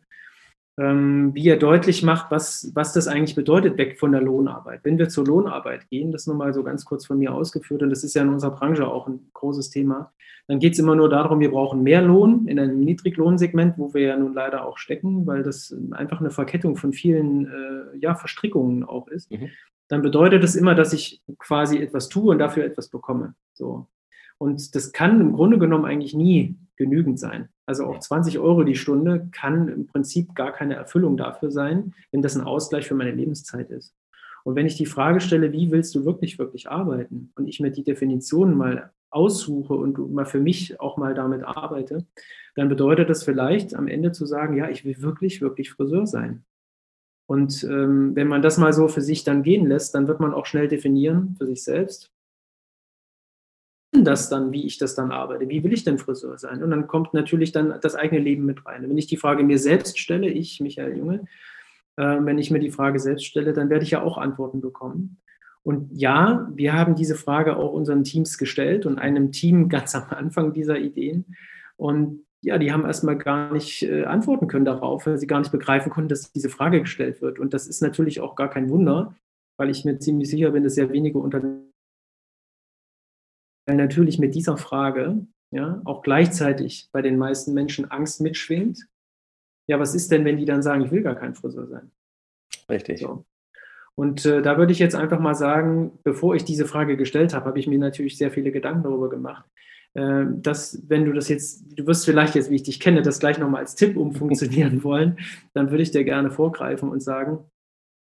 wie er deutlich macht, was, was das eigentlich bedeutet, weg von der Lohnarbeit. Wenn wir zur Lohnarbeit gehen, das nur mal so ganz kurz von mir ausgeführt, und das ist ja in unserer Branche auch ein großes Thema, dann geht es immer nur darum, wir brauchen mehr Lohn in einem Niedriglohnsegment, wo wir ja nun leider auch stecken, weil das einfach eine Verkettung von vielen äh, ja, Verstrickungen auch ist. Mhm. Dann bedeutet das immer, dass ich quasi etwas tue und dafür etwas bekomme. So. Und das kann im Grunde genommen eigentlich nie genügend sein. Also auch 20 Euro die Stunde kann im Prinzip gar keine Erfüllung dafür sein, wenn das ein Ausgleich für meine Lebenszeit ist. Und wenn ich die Frage stelle, wie willst du wirklich, wirklich arbeiten? Und ich mir die Definition mal aussuche und mal für mich auch mal damit arbeite, dann bedeutet das vielleicht am Ende zu sagen, ja, ich will wirklich, wirklich Friseur sein. Und ähm, wenn man das mal so für sich dann gehen lässt, dann wird man auch schnell definieren für sich selbst, das dann, wie ich das dann arbeite? Wie will ich denn Friseur sein? Und dann kommt natürlich dann das eigene Leben mit rein. wenn ich die Frage mir selbst stelle, ich, Michael Junge, äh, wenn ich mir die Frage selbst stelle, dann werde ich ja auch Antworten bekommen. Und ja, wir haben diese Frage auch unseren Teams gestellt und einem Team ganz am Anfang dieser Ideen. Und ja, die haben erstmal gar nicht äh, antworten können darauf, weil sie gar nicht begreifen konnten, dass diese Frage gestellt wird. Und das ist natürlich auch gar kein Wunder, weil ich mir ziemlich sicher bin, dass sehr wenige Unternehmen weil natürlich mit dieser Frage ja, auch gleichzeitig bei den meisten Menschen Angst mitschwingt. Ja, was ist denn, wenn die dann sagen, ich will gar kein Friseur sein? Richtig. So. Und äh, da würde ich jetzt einfach mal sagen, bevor ich diese Frage gestellt habe, habe ich mir natürlich sehr viele Gedanken darüber gemacht, äh, dass wenn du das jetzt, du wirst vielleicht jetzt, wie ich dich kenne, das gleich nochmal als Tipp umfunktionieren wollen, dann würde ich dir gerne vorgreifen und sagen,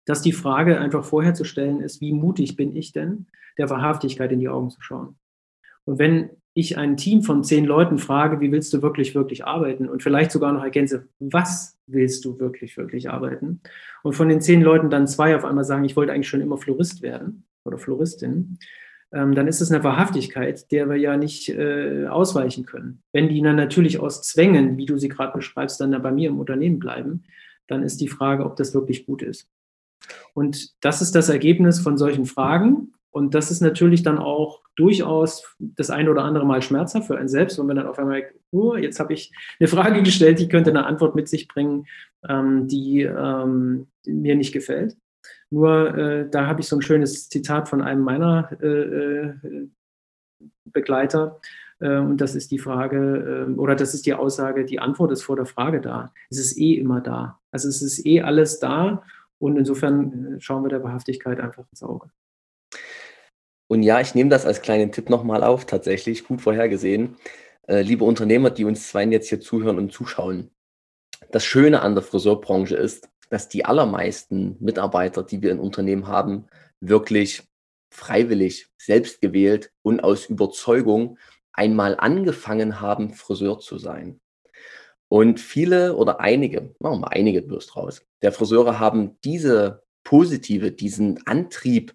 dass die Frage einfach vorher zu stellen ist, wie mutig bin ich denn, der Wahrhaftigkeit in die Augen zu schauen. Und wenn ich ein Team von zehn Leuten frage, wie willst du wirklich, wirklich arbeiten und vielleicht sogar noch ergänze, was willst du wirklich, wirklich arbeiten? Und von den zehn Leuten dann zwei auf einmal sagen, ich wollte eigentlich schon immer Florist werden oder Floristin, ähm, dann ist es eine Wahrhaftigkeit, der wir ja nicht äh, ausweichen können. Wenn die dann natürlich aus Zwängen, wie du sie gerade beschreibst, dann bei mir im Unternehmen bleiben, dann ist die Frage, ob das wirklich gut ist. Und das ist das Ergebnis von solchen Fragen. Und das ist natürlich dann auch durchaus das eine oder andere Mal schmerzhaft für einen selbst, wenn man dann auf einmal, oh, jetzt habe ich eine Frage gestellt, die könnte eine Antwort mit sich bringen, ähm, die, ähm, mir nicht gefällt. Nur äh, da habe ich so ein schönes Zitat von einem meiner äh, äh Begleiter. Äh, und das ist die Frage, ähm, oder das ist die Aussage, die Antwort ist vor der Frage da. Es ist eh immer da. Also es ist eh alles da. Und insofern äh, schauen wir der Wahrhaftigkeit einfach ins Auge. Und ja, ich nehme das als kleinen Tipp nochmal auf, tatsächlich, gut vorhergesehen. Äh, liebe Unternehmer, die uns zwei jetzt hier zuhören und zuschauen. Das Schöne an der Friseurbranche ist, dass die allermeisten Mitarbeiter, die wir in Unternehmen haben, wirklich freiwillig, selbst gewählt und aus Überzeugung einmal angefangen haben, Friseur zu sein. Und viele oder einige, machen wir einige bloß draus, der Friseure haben diese positive, diesen Antrieb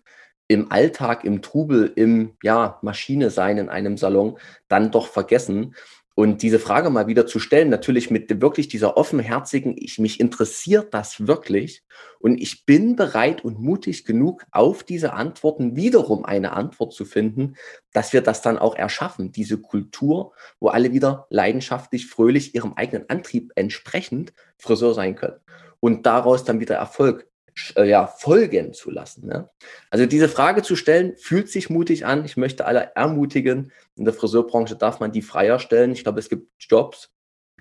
im Alltag, im Trubel, im ja, Maschine sein in einem Salon dann doch vergessen. Und diese Frage mal wieder zu stellen, natürlich mit wirklich dieser offenherzigen, ich mich interessiert das wirklich und ich bin bereit und mutig genug, auf diese Antworten wiederum eine Antwort zu finden, dass wir das dann auch erschaffen, diese Kultur, wo alle wieder leidenschaftlich, fröhlich ihrem eigenen Antrieb entsprechend Friseur sein können. Und daraus dann wieder Erfolg ja, folgen zu lassen. Ne? Also diese Frage zu stellen, fühlt sich mutig an. Ich möchte alle ermutigen. In der Friseurbranche darf man die freier stellen. Ich glaube, es gibt Jobs,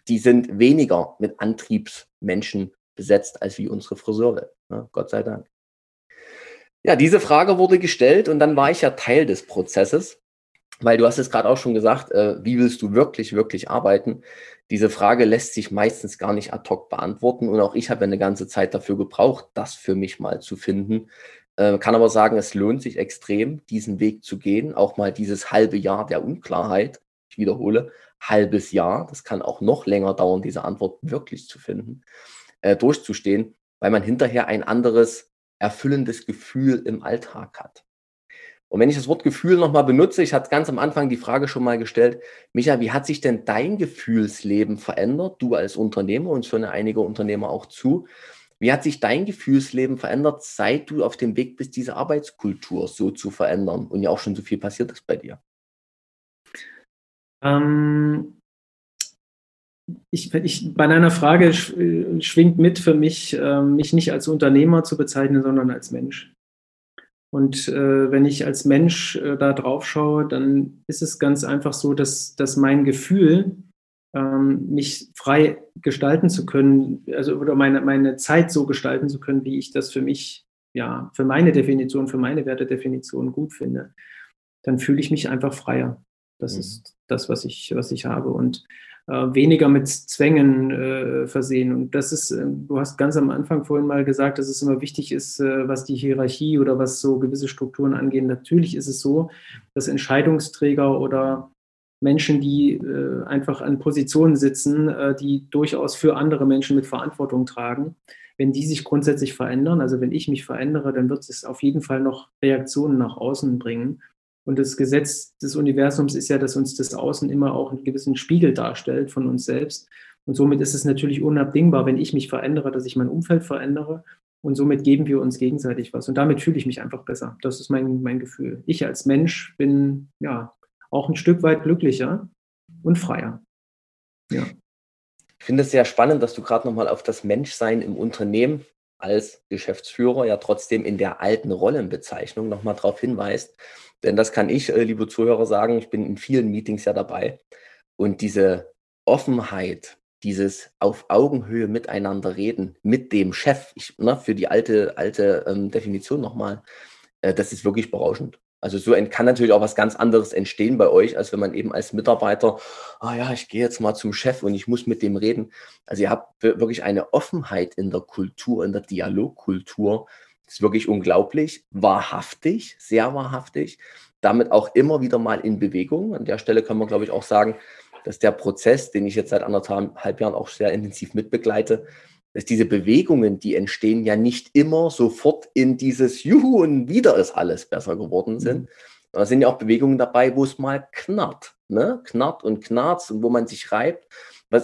die sind weniger mit Antriebsmenschen besetzt als wie unsere Friseure. Ne? Gott sei Dank. Ja, diese Frage wurde gestellt und dann war ich ja Teil des Prozesses, weil du hast es gerade auch schon gesagt, äh, wie willst du wirklich, wirklich arbeiten? Diese Frage lässt sich meistens gar nicht ad hoc beantworten und auch ich habe eine ganze Zeit dafür gebraucht, das für mich mal zu finden. Äh, kann aber sagen, es lohnt sich extrem, diesen Weg zu gehen, auch mal dieses halbe Jahr der Unklarheit. Ich wiederhole, halbes Jahr, das kann auch noch länger dauern, diese Antwort wirklich zu finden, äh, durchzustehen, weil man hinterher ein anderes erfüllendes Gefühl im Alltag hat. Und wenn ich das Wort Gefühl nochmal benutze, ich hatte ganz am Anfang die Frage schon mal gestellt, Micha, wie hat sich denn dein Gefühlsleben verändert, du als Unternehmer und schon einige Unternehmer auch zu? Wie hat sich dein Gefühlsleben verändert, seit du auf dem Weg bist, diese Arbeitskultur so zu verändern und ja auch schon so viel passiert ist bei dir? Ähm, ich, ich, bei deiner Frage schwingt mit für mich, äh, mich nicht als Unternehmer zu bezeichnen, sondern als Mensch. Und äh, wenn ich als Mensch äh, da drauf schaue, dann ist es ganz einfach so, dass, dass mein Gefühl, ähm, mich frei gestalten zu können, also oder meine, meine Zeit so gestalten zu können, wie ich das für mich, ja, für meine Definition, für meine Wertedefinition gut finde, dann fühle ich mich einfach freier. Das mhm. ist das, was ich, was ich habe. Und weniger mit Zwängen äh, versehen. Und das ist, äh, du hast ganz am Anfang vorhin mal gesagt, dass es immer wichtig ist, äh, was die Hierarchie oder was so gewisse Strukturen angeht. Natürlich ist es so, dass Entscheidungsträger oder Menschen, die äh, einfach an Positionen sitzen, äh, die durchaus für andere Menschen mit Verantwortung tragen, wenn die sich grundsätzlich verändern, also wenn ich mich verändere, dann wird es auf jeden Fall noch Reaktionen nach außen bringen. Und das Gesetz des Universums ist ja, dass uns das Außen immer auch einen gewissen Spiegel darstellt von uns selbst. Und somit ist es natürlich unabdingbar, wenn ich mich verändere, dass ich mein Umfeld verändere. Und somit geben wir uns gegenseitig was. Und damit fühle ich mich einfach besser. Das ist mein, mein Gefühl. Ich als Mensch bin ja auch ein Stück weit glücklicher und freier. Ja. Ich finde es sehr spannend, dass du gerade nochmal auf das Menschsein im Unternehmen als Geschäftsführer ja trotzdem in der alten Rollenbezeichnung nochmal darauf hinweist. Denn das kann ich, äh, liebe Zuhörer, sagen. Ich bin in vielen Meetings ja dabei. Und diese Offenheit, dieses auf Augenhöhe miteinander reden mit dem Chef, ich, ne, für die alte, alte ähm, Definition nochmal, äh, das ist wirklich berauschend. Also so kann natürlich auch was ganz anderes entstehen bei euch, als wenn man eben als Mitarbeiter, ah ja, ich gehe jetzt mal zum Chef und ich muss mit dem reden. Also ihr habt wirklich eine Offenheit in der Kultur, in der Dialogkultur, das ist wirklich unglaublich, wahrhaftig, sehr wahrhaftig, damit auch immer wieder mal in Bewegung. An der Stelle kann man, glaube ich, auch sagen, dass der Prozess, den ich jetzt seit anderthalb Jahren auch sehr intensiv mitbegleite, dass diese Bewegungen, die entstehen, ja nicht immer sofort in dieses Juhu und wieder ist alles besser geworden sind. Mhm. Da sind ja auch Bewegungen dabei, wo es mal knarrt, ne? knarrt und knarrt und wo man sich reibt.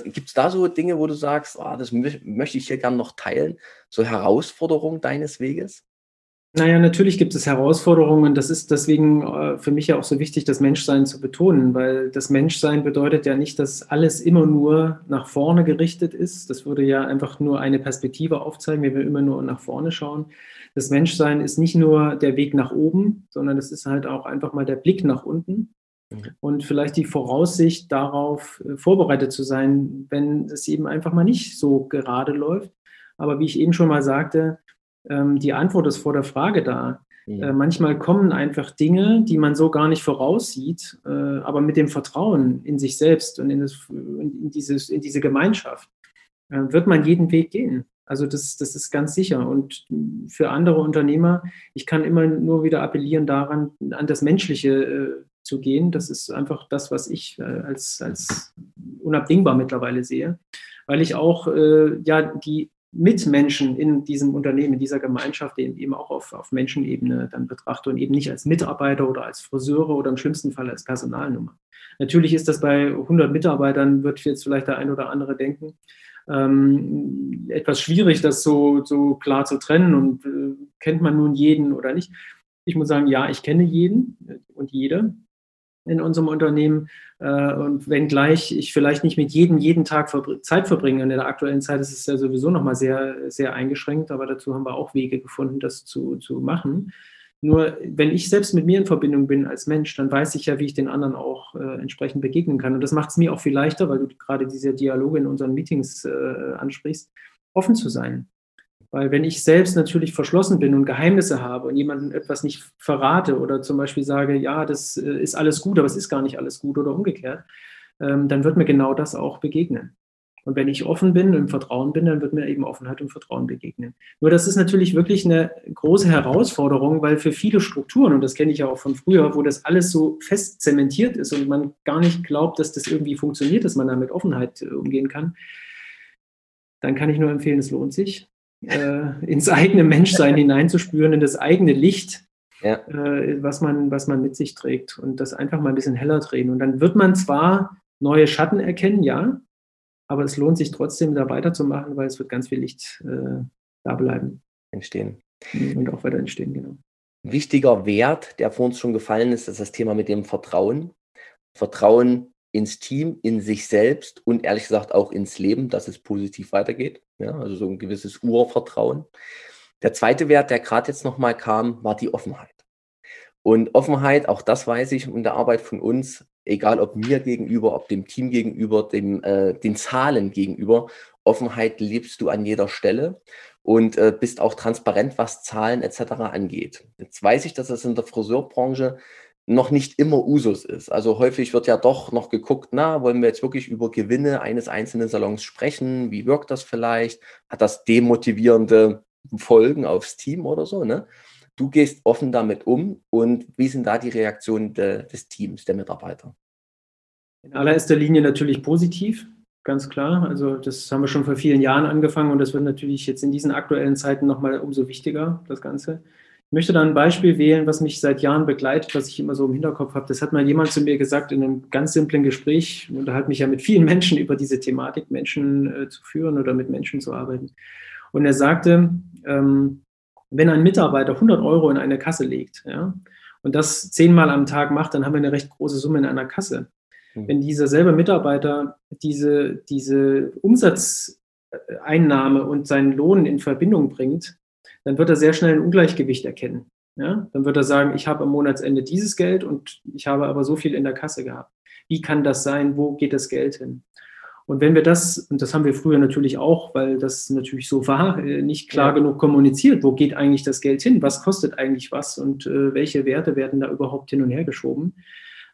Gibt es da so Dinge, wo du sagst, oh, das mö möchte ich hier gerne noch teilen? So Herausforderungen deines Weges? Naja, natürlich gibt es Herausforderungen. Das ist deswegen äh, für mich ja auch so wichtig, das Menschsein zu betonen, weil das Menschsein bedeutet ja nicht, dass alles immer nur nach vorne gerichtet ist. Das würde ja einfach nur eine Perspektive aufzeigen, wenn wir immer nur nach vorne schauen. Das Menschsein ist nicht nur der Weg nach oben, sondern es ist halt auch einfach mal der Blick nach unten und vielleicht die Voraussicht darauf äh, vorbereitet zu sein, wenn es eben einfach mal nicht so gerade läuft. Aber wie ich eben schon mal sagte, ähm, die Antwort ist vor der Frage da. Mhm. Äh, manchmal kommen einfach Dinge, die man so gar nicht voraussieht, äh, aber mit dem Vertrauen in sich selbst und in, das, in, dieses, in diese Gemeinschaft äh, wird man jeden Weg gehen. Also das, das ist ganz sicher. Und für andere Unternehmer, ich kann immer nur wieder appellieren daran, an das Menschliche äh, zu gehen. Das ist einfach das, was ich äh, als, als unabdingbar mittlerweile sehe, weil ich auch äh, ja die Mitmenschen in diesem Unternehmen, in dieser Gemeinschaft eben auch auf, auf Menschenebene dann betrachte und eben nicht als Mitarbeiter oder als Friseure oder im schlimmsten Fall als Personalnummer. Natürlich ist das bei 100 Mitarbeitern, wird jetzt vielleicht der ein oder andere denken, ähm, etwas schwierig, das so, so klar zu trennen und äh, kennt man nun jeden oder nicht. Ich muss sagen, ja, ich kenne jeden und jede in unserem Unternehmen. Äh, und wenngleich ich vielleicht nicht mit jedem jeden Tag Zeit verbringe, in der aktuellen Zeit ist es ja sowieso nochmal sehr, sehr eingeschränkt, aber dazu haben wir auch Wege gefunden, das zu, zu machen. Nur wenn ich selbst mit mir in Verbindung bin als Mensch, dann weiß ich ja, wie ich den anderen auch äh, entsprechend begegnen kann. Und das macht es mir auch viel leichter, weil du gerade diese Dialoge in unseren Meetings äh, ansprichst, offen zu sein. Weil wenn ich selbst natürlich verschlossen bin und Geheimnisse habe und jemandem etwas nicht verrate oder zum Beispiel sage, ja, das äh, ist alles gut, aber es ist gar nicht alles gut oder umgekehrt, ähm, dann wird mir genau das auch begegnen. Und wenn ich offen bin und im Vertrauen bin, dann wird mir eben Offenheit und Vertrauen begegnen. Nur das ist natürlich wirklich eine große Herausforderung, weil für viele Strukturen, und das kenne ich ja auch von früher, wo das alles so fest zementiert ist und man gar nicht glaubt, dass das irgendwie funktioniert, dass man da mit Offenheit äh, umgehen kann, dann kann ich nur empfehlen, es lohnt sich äh, ins eigene Menschsein hineinzuspüren, in das eigene Licht, ja. äh, was, man, was man mit sich trägt und das einfach mal ein bisschen heller drehen. Und dann wird man zwar neue Schatten erkennen, ja, aber es lohnt sich trotzdem, da weiterzumachen, weil es wird ganz viel Licht äh, da bleiben. Entstehen. Und auch weiter entstehen, genau. Wichtiger Wert, der vor uns schon gefallen ist, ist das Thema mit dem Vertrauen. Vertrauen ins Team, in sich selbst und ehrlich gesagt auch ins Leben, dass es positiv weitergeht. Ja, also so ein gewisses Urvertrauen. Der zweite Wert, der gerade jetzt nochmal kam, war die Offenheit. Und Offenheit, auch das weiß ich in der Arbeit von uns, egal ob mir gegenüber, ob dem Team gegenüber, dem, äh, den Zahlen gegenüber, Offenheit lebst du an jeder Stelle und äh, bist auch transparent, was Zahlen etc. angeht. Jetzt weiß ich, dass das in der Friseurbranche noch nicht immer Usus ist. Also häufig wird ja doch noch geguckt, na, wollen wir jetzt wirklich über Gewinne eines einzelnen Salons sprechen? Wie wirkt das vielleicht? Hat das demotivierende Folgen aufs Team oder so? Ne? Du gehst offen damit um und wie sind da die Reaktionen de, des Teams, der Mitarbeiter? In allererster Linie natürlich positiv, ganz klar. Also das haben wir schon vor vielen Jahren angefangen und das wird natürlich jetzt in diesen aktuellen Zeiten nochmal umso wichtiger, das Ganze. Ich möchte da ein Beispiel wählen, was mich seit Jahren begleitet, was ich immer so im Hinterkopf habe. Das hat mal jemand zu mir gesagt in einem ganz simplen Gespräch. Ich unterhalte mich ja mit vielen Menschen über diese Thematik, Menschen äh, zu führen oder mit Menschen zu arbeiten. Und er sagte, ähm, wenn ein Mitarbeiter 100 Euro in eine Kasse legt ja, und das zehnmal am Tag macht, dann haben wir eine recht große Summe in einer Kasse. Mhm. Wenn dieser selbe Mitarbeiter diese, diese Umsatzeinnahme und seinen Lohn in Verbindung bringt, dann wird er sehr schnell ein Ungleichgewicht erkennen. Ja? Dann wird er sagen, ich habe am Monatsende dieses Geld und ich habe aber so viel in der Kasse gehabt. Wie kann das sein? Wo geht das Geld hin? Und wenn wir das, und das haben wir früher natürlich auch, weil das natürlich so war, äh, nicht klar ja. genug kommuniziert, wo geht eigentlich das Geld hin? Was kostet eigentlich was und äh, welche Werte werden da überhaupt hin und her geschoben?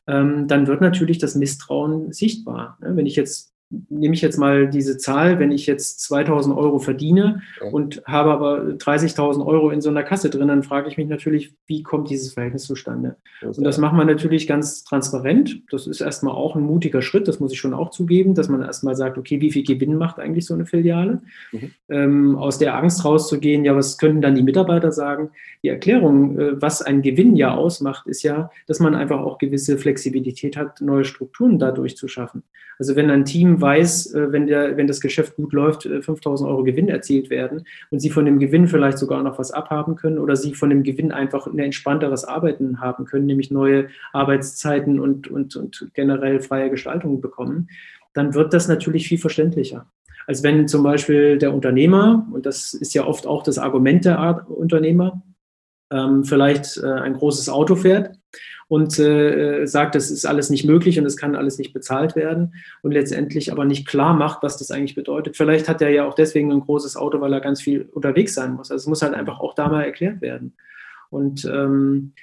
Ähm, dann wird natürlich das Misstrauen sichtbar. Ne? Wenn ich jetzt nehme ich jetzt mal diese Zahl, wenn ich jetzt 2000 Euro verdiene und habe aber 30.000 Euro in so einer Kasse drin, dann frage ich mich natürlich, wie kommt dieses Verhältnis zustande? Und das macht man natürlich ganz transparent. Das ist erstmal auch ein mutiger Schritt, das muss ich schon auch zugeben, dass man erstmal sagt, okay, wie viel Gewinn macht eigentlich so eine Filiale? Mhm. Ähm, aus der Angst rauszugehen, ja, was könnten dann die Mitarbeiter sagen? Die Erklärung, äh, was ein Gewinn ja ausmacht, ist ja, dass man einfach auch gewisse Flexibilität hat, neue Strukturen dadurch zu schaffen. Also wenn ein Team weiß, äh, wenn, der, wenn das Geschäft gut läuft, 5000 Euro Gewinn erzielt werden und sie von dem Gewinn vielleicht sogar noch was abhaben können oder sie von dem Gewinn einfach ein entspannteres Arbeiten haben können, nämlich neue Arbeitszeiten und, und, und generell freie Gestaltung bekommen, dann wird das natürlich viel verständlicher. Als wenn zum Beispiel der Unternehmer, und das ist ja oft auch das Argument der Unternehmer, ähm, vielleicht äh, ein großes Auto fährt und äh, sagt, das ist alles nicht möglich und es kann alles nicht bezahlt werden und letztendlich aber nicht klar macht, was das eigentlich bedeutet. Vielleicht hat er ja auch deswegen ein großes Auto, weil er ganz viel unterwegs sein muss. Also es muss halt einfach auch da mal erklärt werden. Und ähm,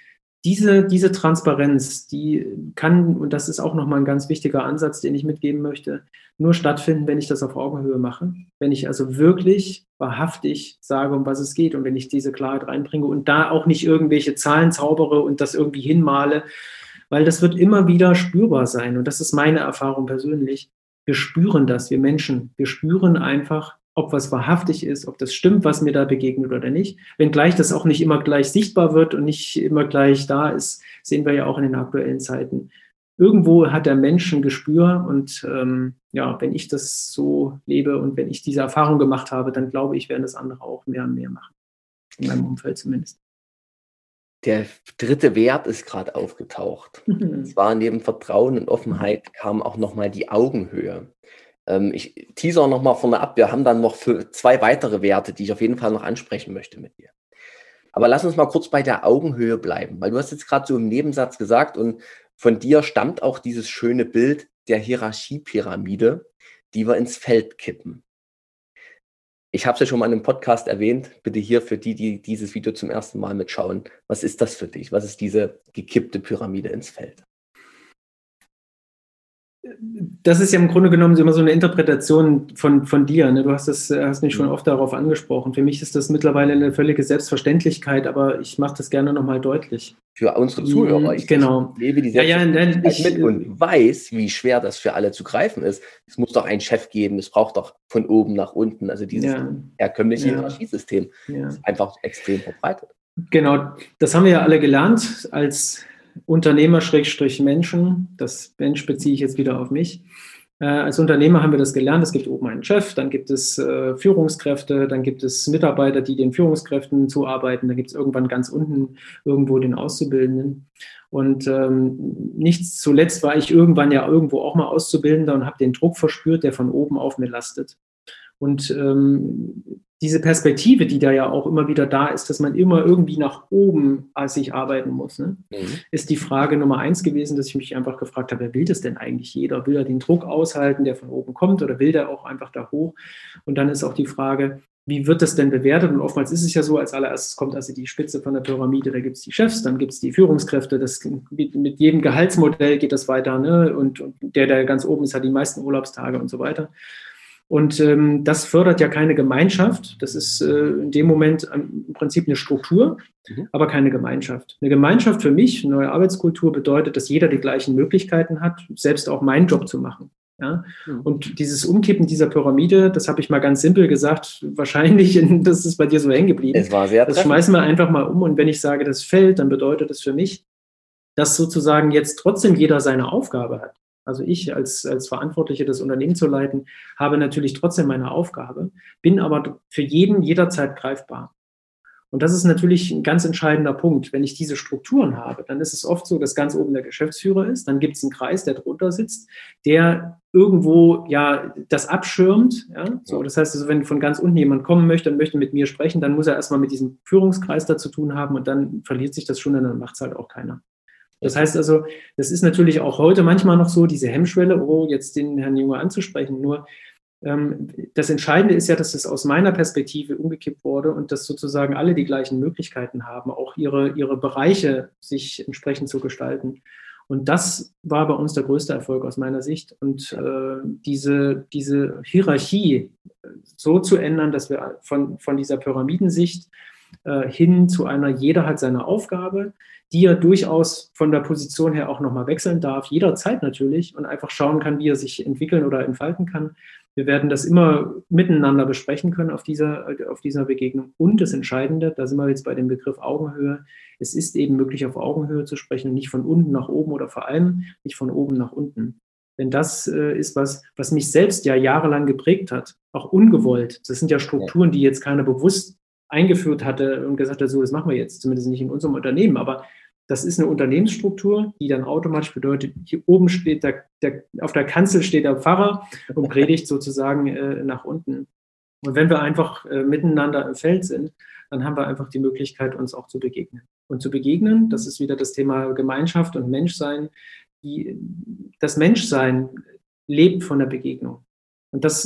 diese, diese Transparenz, die kann, und das ist auch nochmal ein ganz wichtiger Ansatz, den ich mitgeben möchte, nur stattfinden, wenn ich das auf Augenhöhe mache. Wenn ich also wirklich wahrhaftig sage, um was es geht und wenn ich diese Klarheit reinbringe und da auch nicht irgendwelche Zahlen zaubere und das irgendwie hinmale, weil das wird immer wieder spürbar sein. Und das ist meine Erfahrung persönlich. Wir spüren das, wir Menschen. Wir spüren einfach, ob was wahrhaftig ist, ob das stimmt, was mir da begegnet oder nicht. Wenngleich das auch nicht immer gleich sichtbar wird und nicht immer gleich da ist, sehen wir ja auch in den aktuellen Zeiten. Irgendwo hat der Mensch ein Gespür und ähm, ja, wenn ich das so lebe und wenn ich diese Erfahrung gemacht habe, dann glaube ich, werden das andere auch mehr und mehr machen. In meinem Umfeld zumindest. Der dritte Wert ist gerade aufgetaucht. Mhm. Und zwar neben Vertrauen und Offenheit kam auch nochmal die Augenhöhe. Ähm, ich teaser nochmal vorne ab. Wir haben dann noch für zwei weitere Werte, die ich auf jeden Fall noch ansprechen möchte mit dir. Aber lass uns mal kurz bei der Augenhöhe bleiben, weil du hast jetzt gerade so im Nebensatz gesagt und von dir stammt auch dieses schöne Bild der Hierarchiepyramide, die wir ins Feld kippen. Ich habe es ja schon mal in einem Podcast erwähnt. Bitte hier für die, die dieses Video zum ersten Mal mitschauen. Was ist das für dich? Was ist diese gekippte Pyramide ins Feld? Das ist ja im Grunde genommen immer so eine Interpretation von, von dir. Ne? Du hast, das, hast mich schon oft darauf angesprochen. Für mich ist das mittlerweile eine völlige Selbstverständlichkeit, aber ich mache das gerne nochmal deutlich. Für unsere Zuhörer. Ich genau. lebe die Selbstverständlichkeit ja, ja, ich, mit und weiß, wie schwer das für alle zu greifen ist. Es muss doch einen Chef geben, es braucht doch von oben nach unten. Also dieses ja. herkömmliche Hierarchiesystem ist einfach extrem verbreitet. Genau, das haben wir ja alle gelernt als Unternehmer-Menschen, das Mensch beziehe ich jetzt wieder auf mich. Äh, als Unternehmer haben wir das gelernt. Es gibt oben einen Chef, dann gibt es äh, Führungskräfte, dann gibt es Mitarbeiter, die den Führungskräften zuarbeiten, dann gibt es irgendwann ganz unten irgendwo den Auszubildenden. Und ähm, nicht zuletzt war ich irgendwann ja irgendwo auch mal Auszubildender und habe den Druck verspürt, der von oben auf mir lastet. Und ähm, diese Perspektive, die da ja auch immer wieder da ist, dass man immer irgendwie nach oben als sich arbeiten muss, ne? mhm. ist die Frage Nummer eins gewesen, dass ich mich einfach gefragt habe, wer will das denn eigentlich jeder? Will er den Druck aushalten, der von oben kommt, oder will der auch einfach da hoch? Und dann ist auch die Frage, wie wird das denn bewertet? Und oftmals ist es ja so, als allererstes kommt also die Spitze von der Pyramide, da gibt es die Chefs, dann gibt es die Führungskräfte, das, mit, mit, jedem Gehaltsmodell geht das weiter, ne? und, und der, der ganz oben ist, hat die meisten Urlaubstage und so weiter. Und ähm, das fördert ja keine Gemeinschaft. Das ist äh, in dem Moment im Prinzip eine Struktur, mhm. aber keine Gemeinschaft. Eine Gemeinschaft für mich, eine neue Arbeitskultur bedeutet, dass jeder die gleichen Möglichkeiten hat, selbst auch meinen Job zu machen. Ja? Mhm. Und dieses Umkippen dieser Pyramide, das habe ich mal ganz simpel gesagt, wahrscheinlich, das ist bei dir so hängen geblieben. Es war sehr Das schmeißen wir einfach mal um. Und wenn ich sage, das fällt, dann bedeutet das für mich, dass sozusagen jetzt trotzdem jeder seine Aufgabe hat also ich als, als Verantwortliche das Unternehmen zu leiten, habe natürlich trotzdem meine Aufgabe, bin aber für jeden jederzeit greifbar. Und das ist natürlich ein ganz entscheidender Punkt. Wenn ich diese Strukturen habe, dann ist es oft so, dass ganz oben der Geschäftsführer ist, dann gibt es einen Kreis, der drunter sitzt, der irgendwo ja das abschirmt. Ja? So, das heißt also, wenn von ganz unten jemand kommen möchte und möchte mit mir sprechen, dann muss er erstmal mit diesem Führungskreis da zu tun haben und dann verliert sich das schon und dann macht es halt auch keiner. Das heißt also, das ist natürlich auch heute manchmal noch so, diese Hemmschwelle, oh, jetzt den Herrn Junge anzusprechen. Nur ähm, das Entscheidende ist ja, dass es aus meiner Perspektive umgekippt wurde und dass sozusagen alle die gleichen Möglichkeiten haben, auch ihre, ihre Bereiche sich entsprechend zu gestalten. Und das war bei uns der größte Erfolg aus meiner Sicht. Und äh, diese, diese Hierarchie so zu ändern, dass wir von, von dieser Pyramidensicht äh, hin zu einer, jeder hat seine Aufgabe, die er durchaus von der Position her auch nochmal wechseln darf, jederzeit natürlich, und einfach schauen kann, wie er sich entwickeln oder entfalten kann. Wir werden das immer miteinander besprechen können auf dieser, auf dieser Begegnung. Und das Entscheidende, da sind wir jetzt bei dem Begriff Augenhöhe, es ist eben möglich, auf Augenhöhe zu sprechen, nicht von unten nach oben oder vor allem nicht von oben nach unten. Denn das äh, ist was, was mich selbst ja jahrelang geprägt hat, auch ungewollt. Das sind ja Strukturen, die jetzt keiner bewusst eingeführt hatte und gesagt hat, so, das machen wir jetzt, zumindest nicht in unserem Unternehmen. Aber das ist eine Unternehmensstruktur, die dann automatisch bedeutet, hier oben steht der, der auf der Kanzel steht der Pfarrer und predigt sozusagen äh, nach unten. Und wenn wir einfach äh, miteinander im Feld sind, dann haben wir einfach die Möglichkeit, uns auch zu begegnen. Und zu begegnen, das ist wieder das Thema Gemeinschaft und Menschsein. Die, das Menschsein lebt von der Begegnung. Und das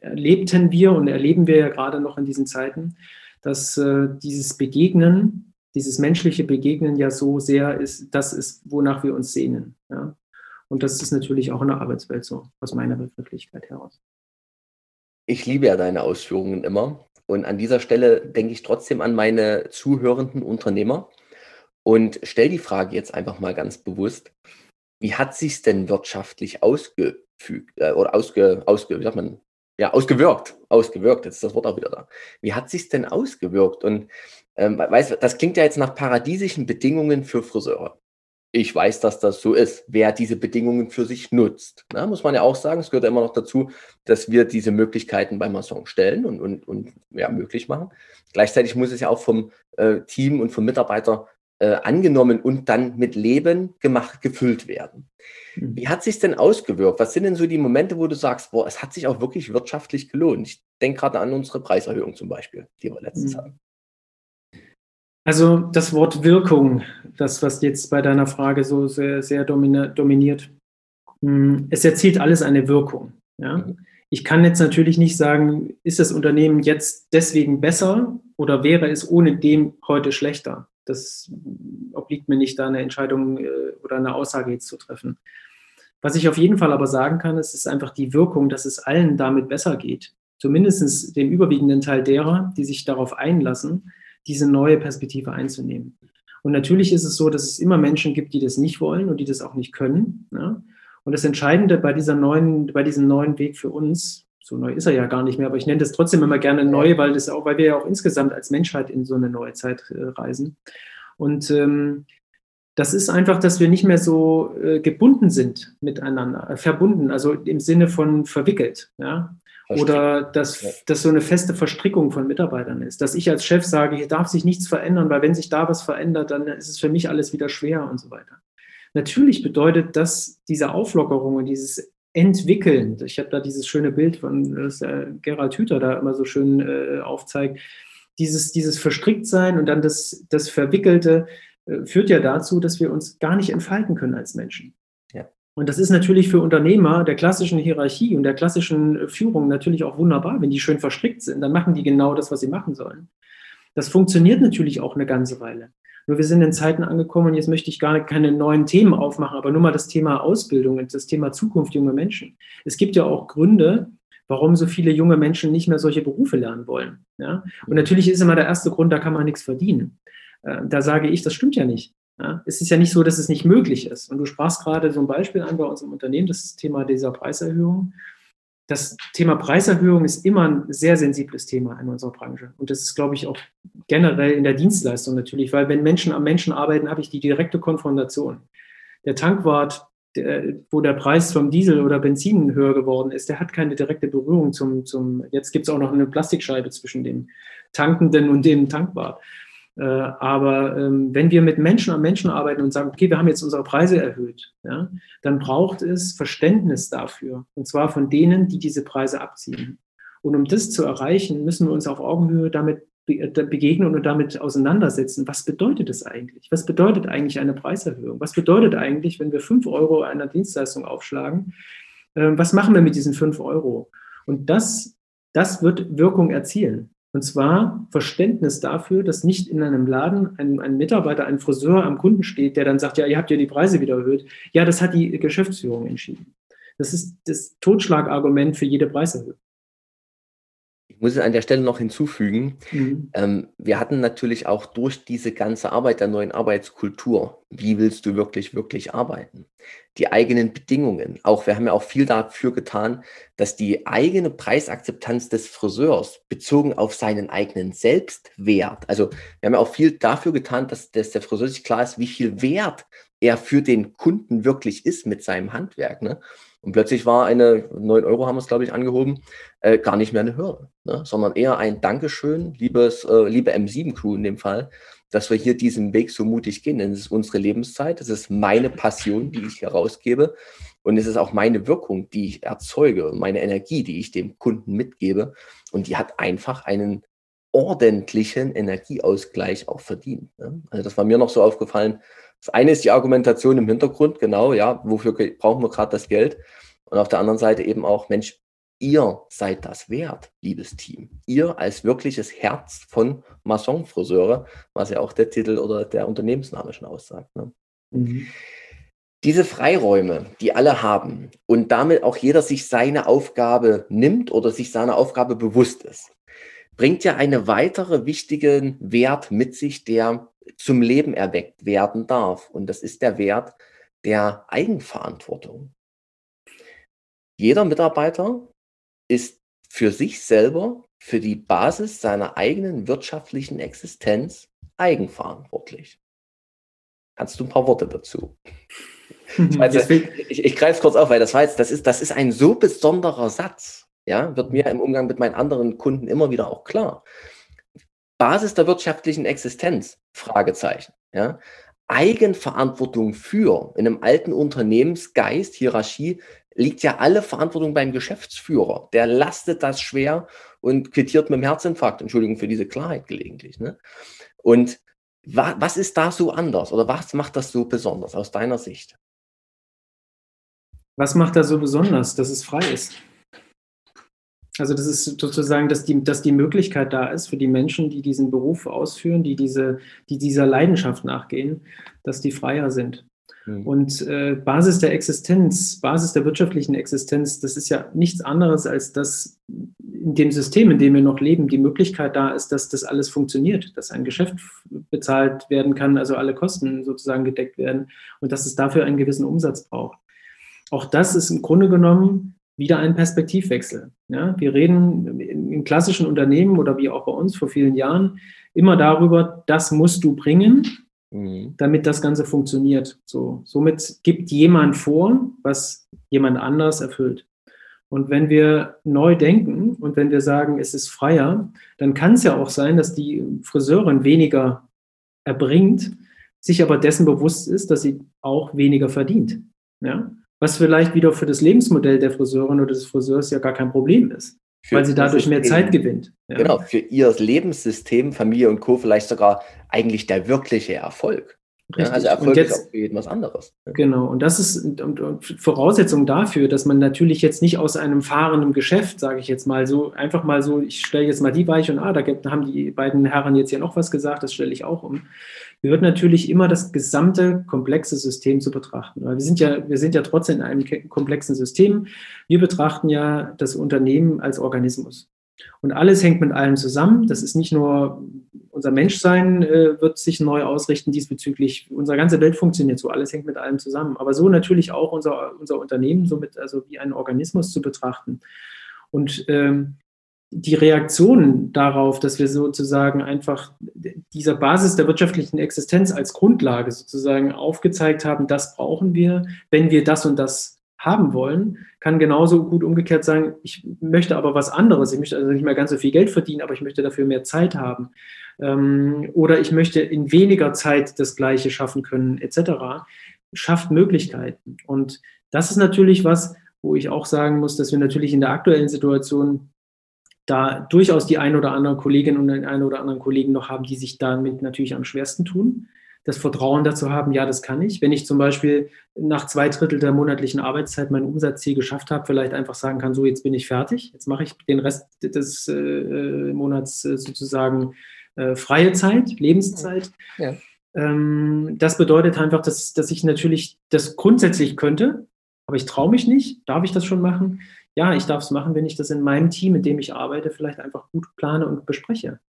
erlebten wir und erleben wir ja gerade noch in diesen Zeiten, dass äh, dieses Begegnen, dieses menschliche Begegnen ja so sehr ist, das ist, wonach wir uns sehnen. Ja? Und das ist natürlich auch in der Arbeitswelt so, aus meiner Begrifflichkeit heraus. Ich liebe ja deine Ausführungen immer. Und an dieser Stelle denke ich trotzdem an meine zuhörenden Unternehmer und stelle die Frage jetzt einfach mal ganz bewusst. Wie hat sich denn wirtschaftlich ausgefügt äh, oder ausge, ausge, wie sagt man, ja, ausgewirkt, ausgewirkt, jetzt ist das Wort auch wieder da. Wie hat sich denn ausgewirkt? Und ähm, weißt, das klingt ja jetzt nach paradiesischen Bedingungen für Friseure ich weiß, dass das so ist, wer diese Bedingungen für sich nutzt. Na, muss man ja auch sagen, es gehört ja immer noch dazu, dass wir diese Möglichkeiten beim Mason stellen und, und, und ja, möglich machen. Gleichzeitig muss es ja auch vom äh, Team und vom Mitarbeiter äh, angenommen und dann mit Leben gemacht, gefüllt werden. Mhm. Wie hat sich denn ausgewirkt? Was sind denn so die Momente, wo du sagst, boah, es hat sich auch wirklich wirtschaftlich gelohnt? Ich denke gerade an unsere Preiserhöhung zum Beispiel, die wir letztens mhm. hatten. Also das Wort Wirkung, das, was jetzt bei deiner Frage so sehr, sehr dominiert, hm, es erzielt alles eine Wirkung. Ja? Ich kann jetzt natürlich nicht sagen, ist das Unternehmen jetzt deswegen besser oder wäre es ohne dem heute schlechter? Das obliegt mir nicht, da eine Entscheidung äh, oder eine Aussage jetzt zu treffen. Was ich auf jeden Fall aber sagen kann, ist, ist einfach die Wirkung, dass es allen damit besser geht. Zumindest dem überwiegenden Teil derer, die sich darauf einlassen, diese neue Perspektive einzunehmen. Und natürlich ist es so, dass es immer Menschen gibt, die das nicht wollen und die das auch nicht können. Ja? Und das Entscheidende bei dieser neuen, bei diesem neuen Weg für uns, so neu ist er ja gar nicht mehr, aber ich nenne das trotzdem immer gerne neu, weil das auch, weil wir ja auch insgesamt als Menschheit in so eine neue Zeit äh, reisen. Und ähm, das ist einfach, dass wir nicht mehr so äh, gebunden sind miteinander, äh, verbunden, also im Sinne von verwickelt. Ja? Oder dass, ja. dass so eine feste Verstrickung von Mitarbeitern ist. Dass ich als Chef sage, hier darf sich nichts verändern, weil wenn sich da was verändert, dann ist es für mich alles wieder schwer und so weiter. Natürlich bedeutet das diese Auflockerung und dieses Entwickeln. Ich habe da dieses schöne Bild von das, äh, Gerald Hüther da immer so schön äh, aufzeigt. Dieses, dieses Verstricktsein und dann das, das Verwickelte äh, führt ja dazu, dass wir uns gar nicht entfalten können als Menschen. Und das ist natürlich für Unternehmer der klassischen Hierarchie und der klassischen Führung natürlich auch wunderbar, wenn die schön verstrickt sind, dann machen die genau das, was sie machen sollen. Das funktioniert natürlich auch eine ganze Weile. Nur wir sind in Zeiten angekommen und jetzt möchte ich gar keine neuen Themen aufmachen, aber nur mal das Thema Ausbildung und das Thema Zukunft junger Menschen. Es gibt ja auch Gründe, warum so viele junge Menschen nicht mehr solche Berufe lernen wollen. Ja? Und natürlich ist immer der erste Grund, da kann man nichts verdienen. Äh, da sage ich, das stimmt ja nicht. Ja, es ist ja nicht so, dass es nicht möglich ist. Und du sprachst gerade so ein Beispiel an bei unserem Unternehmen, das ist das Thema dieser Preiserhöhung. Das Thema Preiserhöhung ist immer ein sehr sensibles Thema in unserer Branche. Und das ist, glaube ich, auch generell in der Dienstleistung natürlich, weil wenn Menschen am Menschen arbeiten, habe ich die direkte Konfrontation. Der Tankwart, der, wo der Preis vom Diesel oder Benzin höher geworden ist, der hat keine direkte Berührung zum, zum jetzt gibt es auch noch eine Plastikscheibe zwischen dem Tankenden und dem Tankwart. Äh, aber ähm, wenn wir mit Menschen am Menschen arbeiten und sagen, okay, wir haben jetzt unsere Preise erhöht, ja, dann braucht es Verständnis dafür. Und zwar von denen, die diese Preise abziehen. Und um das zu erreichen, müssen wir uns auf Augenhöhe damit äh, begegnen und damit auseinandersetzen. Was bedeutet das eigentlich? Was bedeutet eigentlich eine Preiserhöhung? Was bedeutet eigentlich, wenn wir fünf Euro einer Dienstleistung aufschlagen? Ähm, was machen wir mit diesen fünf Euro? Und das, das wird Wirkung erzielen. Und zwar Verständnis dafür, dass nicht in einem Laden ein, ein, Mitarbeiter, ein Friseur am Kunden steht, der dann sagt, ja, ihr habt ja die Preise wieder erhöht. Ja, das hat die Geschäftsführung entschieden. Das ist das Totschlagargument für jede Preiserhöhung. Ich muss es an der Stelle noch hinzufügen, mhm. ähm, wir hatten natürlich auch durch diese ganze Arbeit der neuen Arbeitskultur, wie willst du wirklich, wirklich arbeiten? Die eigenen Bedingungen. Auch wir haben ja auch viel dafür getan, dass die eigene Preisakzeptanz des Friseurs bezogen auf seinen eigenen Selbstwert, also wir haben ja auch viel dafür getan, dass, dass der Friseur sich klar ist, wie viel Wert er für den Kunden wirklich ist mit seinem Handwerk. Ne? Und plötzlich war eine, 9 Euro haben wir es, glaube ich, angehoben, äh, gar nicht mehr eine Hürde, ne? sondern eher ein Dankeschön, liebes, äh, liebe M7-Crew in dem Fall, dass wir hier diesen Weg so mutig gehen. Denn es ist unsere Lebenszeit, es ist meine Passion, die ich herausgebe. Und es ist auch meine Wirkung, die ich erzeuge, meine Energie, die ich dem Kunden mitgebe. Und die hat einfach einen ordentlichen Energieausgleich auch verdient. Ne? Also das war mir noch so aufgefallen. Das eine ist die Argumentation im Hintergrund, genau, ja, wofür brauchen wir gerade das Geld? Und auf der anderen Seite eben auch, Mensch, ihr seid das wert, liebes Team. Ihr als wirkliches Herz von Mason-Friseure, was ja auch der Titel oder der Unternehmensname schon aussagt. Ne? Mhm. Diese Freiräume, die alle haben und damit auch jeder sich seine Aufgabe nimmt oder sich seiner Aufgabe bewusst ist, bringt ja einen weitere wichtigen Wert mit sich, der zum Leben erweckt werden darf. Und das ist der Wert der Eigenverantwortung. Jeder Mitarbeiter ist für sich selber, für die Basis seiner eigenen wirtschaftlichen Existenz eigenverantwortlich. Kannst du ein paar Worte dazu? ich, ich, ich greife es kurz auf, weil das war jetzt, das ist, das ist ein so besonderer Satz. Ja, wird mir im Umgang mit meinen anderen Kunden immer wieder auch klar. Basis der wirtschaftlichen Existenz? Fragezeichen. Ja. Eigenverantwortung für in einem alten Unternehmensgeist, Hierarchie, liegt ja alle Verantwortung beim Geschäftsführer. Der lastet das schwer und quittiert mit dem Herzinfarkt. Entschuldigung für diese Klarheit gelegentlich. Ne? Und wa was ist da so anders oder was macht das so besonders aus deiner Sicht? Was macht da so besonders, dass es frei ist? Also das ist sozusagen, dass die, dass die Möglichkeit da ist für die Menschen, die diesen Beruf ausführen, die, diese, die dieser Leidenschaft nachgehen, dass die freier sind. Mhm. Und äh, Basis der Existenz, Basis der wirtschaftlichen Existenz, das ist ja nichts anderes, als dass in dem System, in dem wir noch leben, die Möglichkeit da ist, dass das alles funktioniert, dass ein Geschäft bezahlt werden kann, also alle Kosten sozusagen gedeckt werden und dass es dafür einen gewissen Umsatz braucht. Auch das ist im Grunde genommen wieder ein Perspektivwechsel. Ja, wir reden in klassischen Unternehmen oder wie auch bei uns vor vielen Jahren immer darüber, das musst du bringen, mhm. damit das Ganze funktioniert. So, somit gibt jemand vor, was jemand anders erfüllt. Und wenn wir neu denken und wenn wir sagen, es ist freier, dann kann es ja auch sein, dass die Friseurin weniger erbringt, sich aber dessen bewusst ist, dass sie auch weniger verdient. Ja? Was vielleicht wieder für das Lebensmodell der Friseurin oder des Friseurs ja gar kein Problem ist, für weil sie dadurch mehr Zeit gewinnt. Ja. Genau, für ihr Lebenssystem, Familie und Co. vielleicht sogar eigentlich der wirkliche Erfolg. Ja, also Erfolg jetzt, ist auch für jeden was anderes. Genau, und das ist und, und Voraussetzung dafür, dass man natürlich jetzt nicht aus einem fahrenden Geschäft, sage ich jetzt mal so, einfach mal so, ich stelle jetzt mal die Weiche und ah, da haben die beiden Herren jetzt ja noch was gesagt, das stelle ich auch um, gehört natürlich immer das gesamte komplexe System zu betrachten. Weil wir sind ja, wir sind ja trotzdem in einem komplexen System. Wir betrachten ja das Unternehmen als Organismus. Und alles hängt mit allem zusammen. Das ist nicht nur unser Menschsein äh, wird sich neu ausrichten diesbezüglich. Unsere ganze Welt funktioniert so. Alles hängt mit allem zusammen. Aber so natürlich auch unser, unser Unternehmen somit also wie ein Organismus zu betrachten. Und ähm, die Reaktion darauf, dass wir sozusagen einfach dieser Basis der wirtschaftlichen Existenz als Grundlage sozusagen aufgezeigt haben, das brauchen wir, wenn wir das und das haben wollen, kann genauso gut umgekehrt sagen, ich möchte aber was anderes. Ich möchte also nicht mehr ganz so viel Geld verdienen, aber ich möchte dafür mehr Zeit haben. Ähm, oder ich möchte in weniger Zeit das Gleiche schaffen können, etc. Schafft Möglichkeiten. Und das ist natürlich was, wo ich auch sagen muss, dass wir natürlich in der aktuellen Situation da durchaus die ein oder andere Kollegin und den einen oder anderen Kollegen noch haben, die sich damit natürlich am schwersten tun. Das Vertrauen dazu haben, ja, das kann ich. Wenn ich zum Beispiel nach zwei Drittel der monatlichen Arbeitszeit mein Umsatzziel geschafft habe, vielleicht einfach sagen kann, so, jetzt bin ich fertig, jetzt mache ich den Rest des äh, Monats äh, sozusagen äh, freie Zeit, Lebenszeit. Ja. Ähm, das bedeutet einfach, dass, dass ich natürlich das grundsätzlich könnte, aber ich traue mich nicht. Darf ich das schon machen? Ja, ich darf es machen, wenn ich das in meinem Team, mit dem ich arbeite, vielleicht einfach gut plane und bespreche.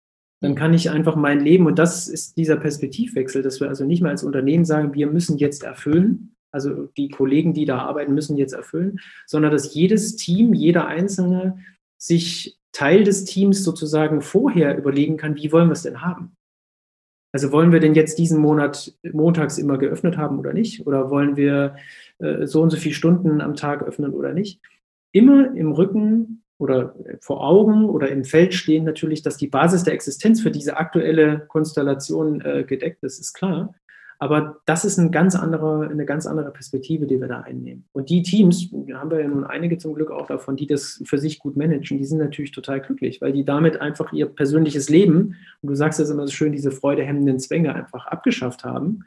Dann kann ich einfach mein Leben, und das ist dieser Perspektivwechsel, dass wir also nicht mehr als Unternehmen sagen, wir müssen jetzt erfüllen, also die Kollegen, die da arbeiten, müssen jetzt erfüllen, sondern dass jedes Team, jeder Einzelne sich Teil des Teams sozusagen vorher überlegen kann, wie wollen wir es denn haben? Also wollen wir denn jetzt diesen Monat montags immer geöffnet haben oder nicht? Oder wollen wir äh, so und so viele Stunden am Tag öffnen oder nicht? Immer im Rücken oder vor Augen oder im Feld stehen natürlich, dass die Basis der Existenz für diese aktuelle Konstellation äh, gedeckt ist, ist klar. Aber das ist eine ganz andere, eine ganz andere Perspektive, die wir da einnehmen. Und die Teams, haben wir ja nun einige zum Glück auch davon, die das für sich gut managen, die sind natürlich total glücklich, weil die damit einfach ihr persönliches Leben, und du sagst es immer so schön, diese freudehemmenden Zwänge einfach abgeschafft haben.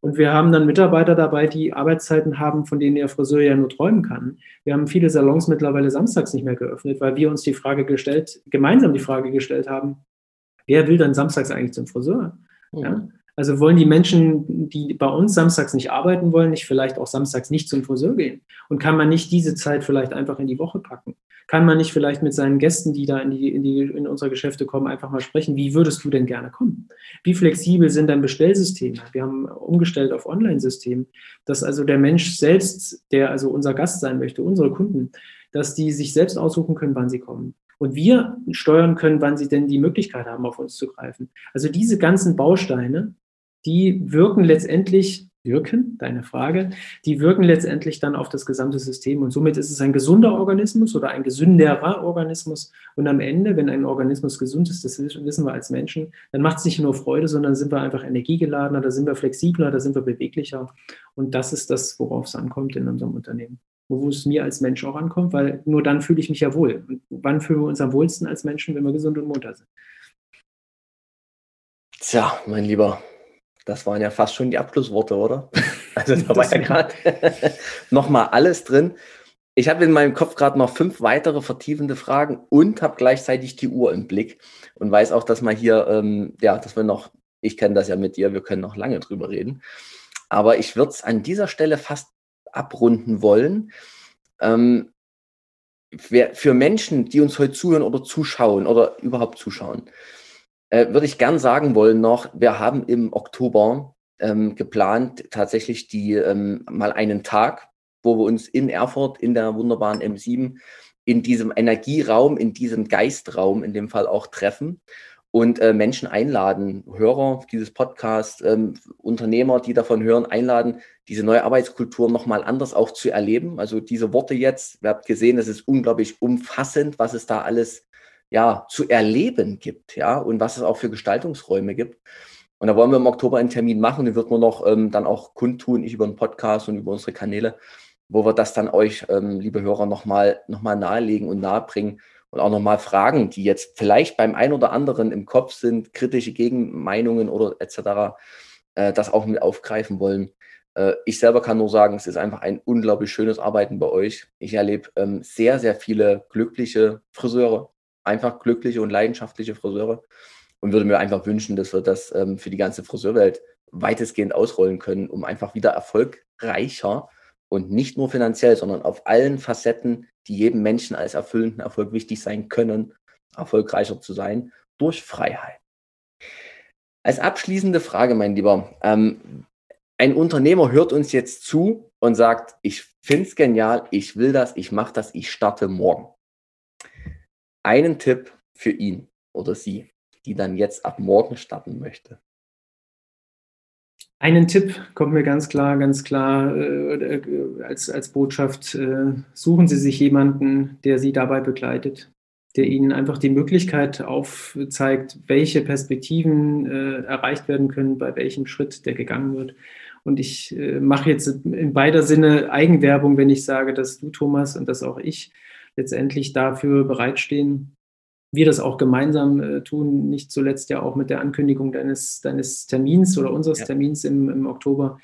Und wir haben dann Mitarbeiter dabei, die Arbeitszeiten haben, von denen der Friseur ja nur träumen kann. Wir haben viele Salons mittlerweile samstags nicht mehr geöffnet, weil wir uns die Frage gestellt, gemeinsam die Frage gestellt haben, wer will dann samstags eigentlich zum Friseur? Mhm. Ja? Also wollen die Menschen, die bei uns samstags nicht arbeiten wollen, nicht vielleicht auch samstags nicht zum Friseur gehen? Und kann man nicht diese Zeit vielleicht einfach in die Woche packen? Kann man nicht vielleicht mit seinen Gästen, die da in, die, in, die, in unsere Geschäfte kommen, einfach mal sprechen, wie würdest du denn gerne kommen? Wie flexibel sind dein Bestellsysteme? Wir haben umgestellt auf Online-System, dass also der Mensch selbst, der also unser Gast sein möchte, unsere Kunden, dass die sich selbst aussuchen können, wann sie kommen und wir steuern können, wann sie denn die Möglichkeit haben, auf uns zu greifen. Also diese ganzen Bausteine, die wirken letztendlich, wirken, deine Frage, die wirken letztendlich dann auf das gesamte System. Und somit ist es ein gesunder Organismus oder ein gesünderer Organismus. Und am Ende, wenn ein Organismus gesund ist, das wissen wir als Menschen, dann macht es nicht nur Freude, sondern sind wir einfach energiegeladener, da sind wir flexibler, da sind wir beweglicher. Und das ist das, worauf es ankommt in unserem Unternehmen wo es mir als Mensch auch ankommt, weil nur dann fühle ich mich ja wohl. Und wann fühlen wir uns am wohlsten als Menschen, wenn wir gesund und munter sind? Tja, mein Lieber, das waren ja fast schon die Abschlussworte, oder? Also da war ja gerade nochmal alles drin. Ich habe in meinem Kopf gerade noch fünf weitere vertiefende Fragen und habe gleichzeitig die Uhr im Blick und weiß auch, dass man hier, ähm, ja, dass wir noch, ich kenne das ja mit dir, wir können noch lange drüber reden. Aber ich würde es an dieser Stelle fast abrunden wollen. Ähm, für Menschen, die uns heute zuhören oder zuschauen oder überhaupt zuschauen, äh, würde ich gern sagen wollen noch, wir haben im Oktober ähm, geplant, tatsächlich die ähm, mal einen Tag, wo wir uns in Erfurt in der wunderbaren M7 in diesem Energieraum, in diesem Geistraum in dem Fall auch treffen und äh, Menschen einladen, Hörer dieses Podcasts, ähm, Unternehmer, die davon hören, einladen, diese neue Arbeitskultur nochmal anders auch zu erleben. Also diese Worte jetzt, ihr habt gesehen, es ist unglaublich umfassend, was es da alles ja, zu erleben gibt, ja, und was es auch für Gestaltungsräume gibt. Und da wollen wir im Oktober einen Termin machen, den wird man noch ähm, dann auch kundtun, ich über einen Podcast und über unsere Kanäle, wo wir das dann euch, ähm, liebe Hörer, nochmal noch mal nahelegen und nahebringen und auch nochmal Fragen, die jetzt vielleicht beim einen oder anderen im Kopf sind, kritische Gegenmeinungen oder etc., äh, das auch mit aufgreifen wollen. Äh, ich selber kann nur sagen, es ist einfach ein unglaublich schönes Arbeiten bei euch. Ich erlebe ähm, sehr, sehr viele glückliche Friseure, einfach glückliche und leidenschaftliche Friseure und würde mir einfach wünschen, dass wir das ähm, für die ganze Friseurwelt weitestgehend ausrollen können, um einfach wieder erfolgreicher und nicht nur finanziell, sondern auf allen Facetten, die jedem Menschen als erfüllenden Erfolg wichtig sein können, erfolgreicher zu sein durch Freiheit. Als abschließende Frage, mein Lieber, ähm, ein Unternehmer hört uns jetzt zu und sagt, ich finde es genial, ich will das, ich mache das, ich starte morgen einen Tipp für ihn oder sie, die dann jetzt ab morgen starten möchte? Einen Tipp kommt mir ganz klar, ganz klar äh, als, als Botschaft. Äh, suchen Sie sich jemanden, der Sie dabei begleitet, der Ihnen einfach die Möglichkeit aufzeigt, welche Perspektiven äh, erreicht werden können, bei welchem Schritt der gegangen wird. Und ich äh, mache jetzt in beider Sinne Eigenwerbung, wenn ich sage, dass du, Thomas, und dass auch ich letztendlich dafür bereitstehen, wir das auch gemeinsam äh, tun, nicht zuletzt ja auch mit der Ankündigung deines, deines Termins oder unseres ja. Termins im, im Oktober.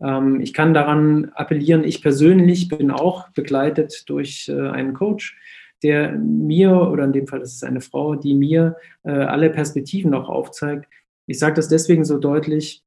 Ähm, ich kann daran appellieren, ich persönlich bin auch begleitet durch äh, einen Coach, der mir, oder in dem Fall ist es eine Frau, die mir äh, alle Perspektiven auch aufzeigt. Ich sage das deswegen so deutlich,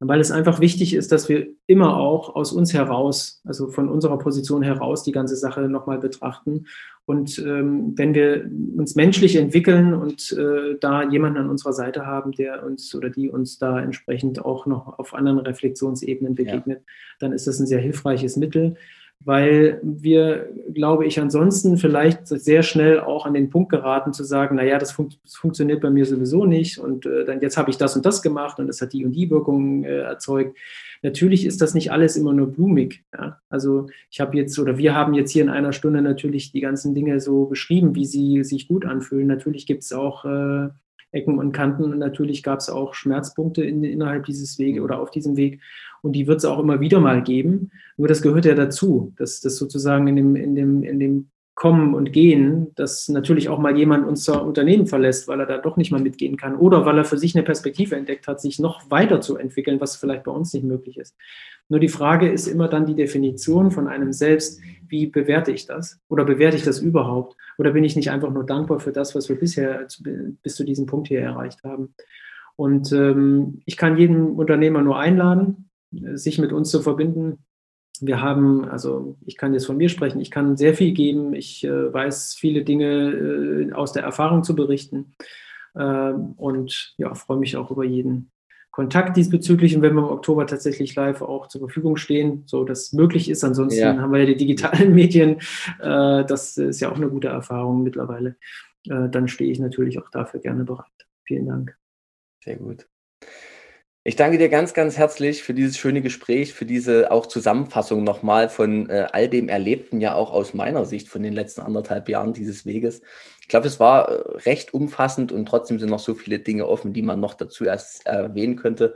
weil es einfach wichtig ist, dass wir immer auch aus uns heraus, also von unserer Position heraus, die ganze Sache nochmal betrachten. Und ähm, wenn wir uns menschlich entwickeln und äh, da jemanden an unserer Seite haben, der uns oder die uns da entsprechend auch noch auf anderen Reflexionsebenen begegnet, ja. dann ist das ein sehr hilfreiches Mittel. Weil wir, glaube ich, ansonsten vielleicht sehr schnell auch an den Punkt geraten zu sagen, naja, das, fun das funktioniert bei mir sowieso nicht und äh, dann jetzt habe ich das und das gemacht und es hat die und die Wirkung äh, erzeugt. Natürlich ist das nicht alles immer nur blumig. Ja? Also ich habe jetzt oder wir haben jetzt hier in einer Stunde natürlich die ganzen Dinge so beschrieben, wie sie sich gut anfühlen. Natürlich gibt es auch äh, Ecken und Kanten und natürlich gab es auch Schmerzpunkte in, innerhalb dieses Weges oder auf diesem Weg und die wird es auch immer wieder mal geben. Nur das gehört ja dazu, dass das sozusagen in dem, in dem, in dem Kommen und Gehen, dass natürlich auch mal jemand unser Unternehmen verlässt, weil er da doch nicht mal mitgehen kann oder weil er für sich eine Perspektive entdeckt hat, sich noch weiter zu entwickeln, was vielleicht bei uns nicht möglich ist. Nur die Frage ist immer dann die Definition von einem selbst, wie bewerte ich das? Oder bewerte ich das überhaupt? Oder bin ich nicht einfach nur dankbar für das, was wir bisher bis zu diesem Punkt hier erreicht haben? Und ähm, ich kann jeden Unternehmer nur einladen, sich mit uns zu verbinden. Wir haben, also ich kann jetzt von mir sprechen, ich kann sehr viel geben. Ich äh, weiß viele Dinge äh, aus der Erfahrung zu berichten äh, und ja, freue mich auch über jeden Kontakt diesbezüglich und wenn wir im Oktober tatsächlich live auch zur Verfügung stehen, so dass möglich ist. Ansonsten ja. haben wir ja die digitalen Medien. Äh, das ist ja auch eine gute Erfahrung mittlerweile. Äh, dann stehe ich natürlich auch dafür gerne bereit. Vielen Dank. Sehr gut. Ich danke dir ganz, ganz herzlich für dieses schöne Gespräch, für diese auch Zusammenfassung nochmal von äh, all dem Erlebten, ja auch aus meiner Sicht von den letzten anderthalb Jahren dieses Weges. Ich glaube, es war äh, recht umfassend und trotzdem sind noch so viele Dinge offen, die man noch dazu erst erwähnen könnte.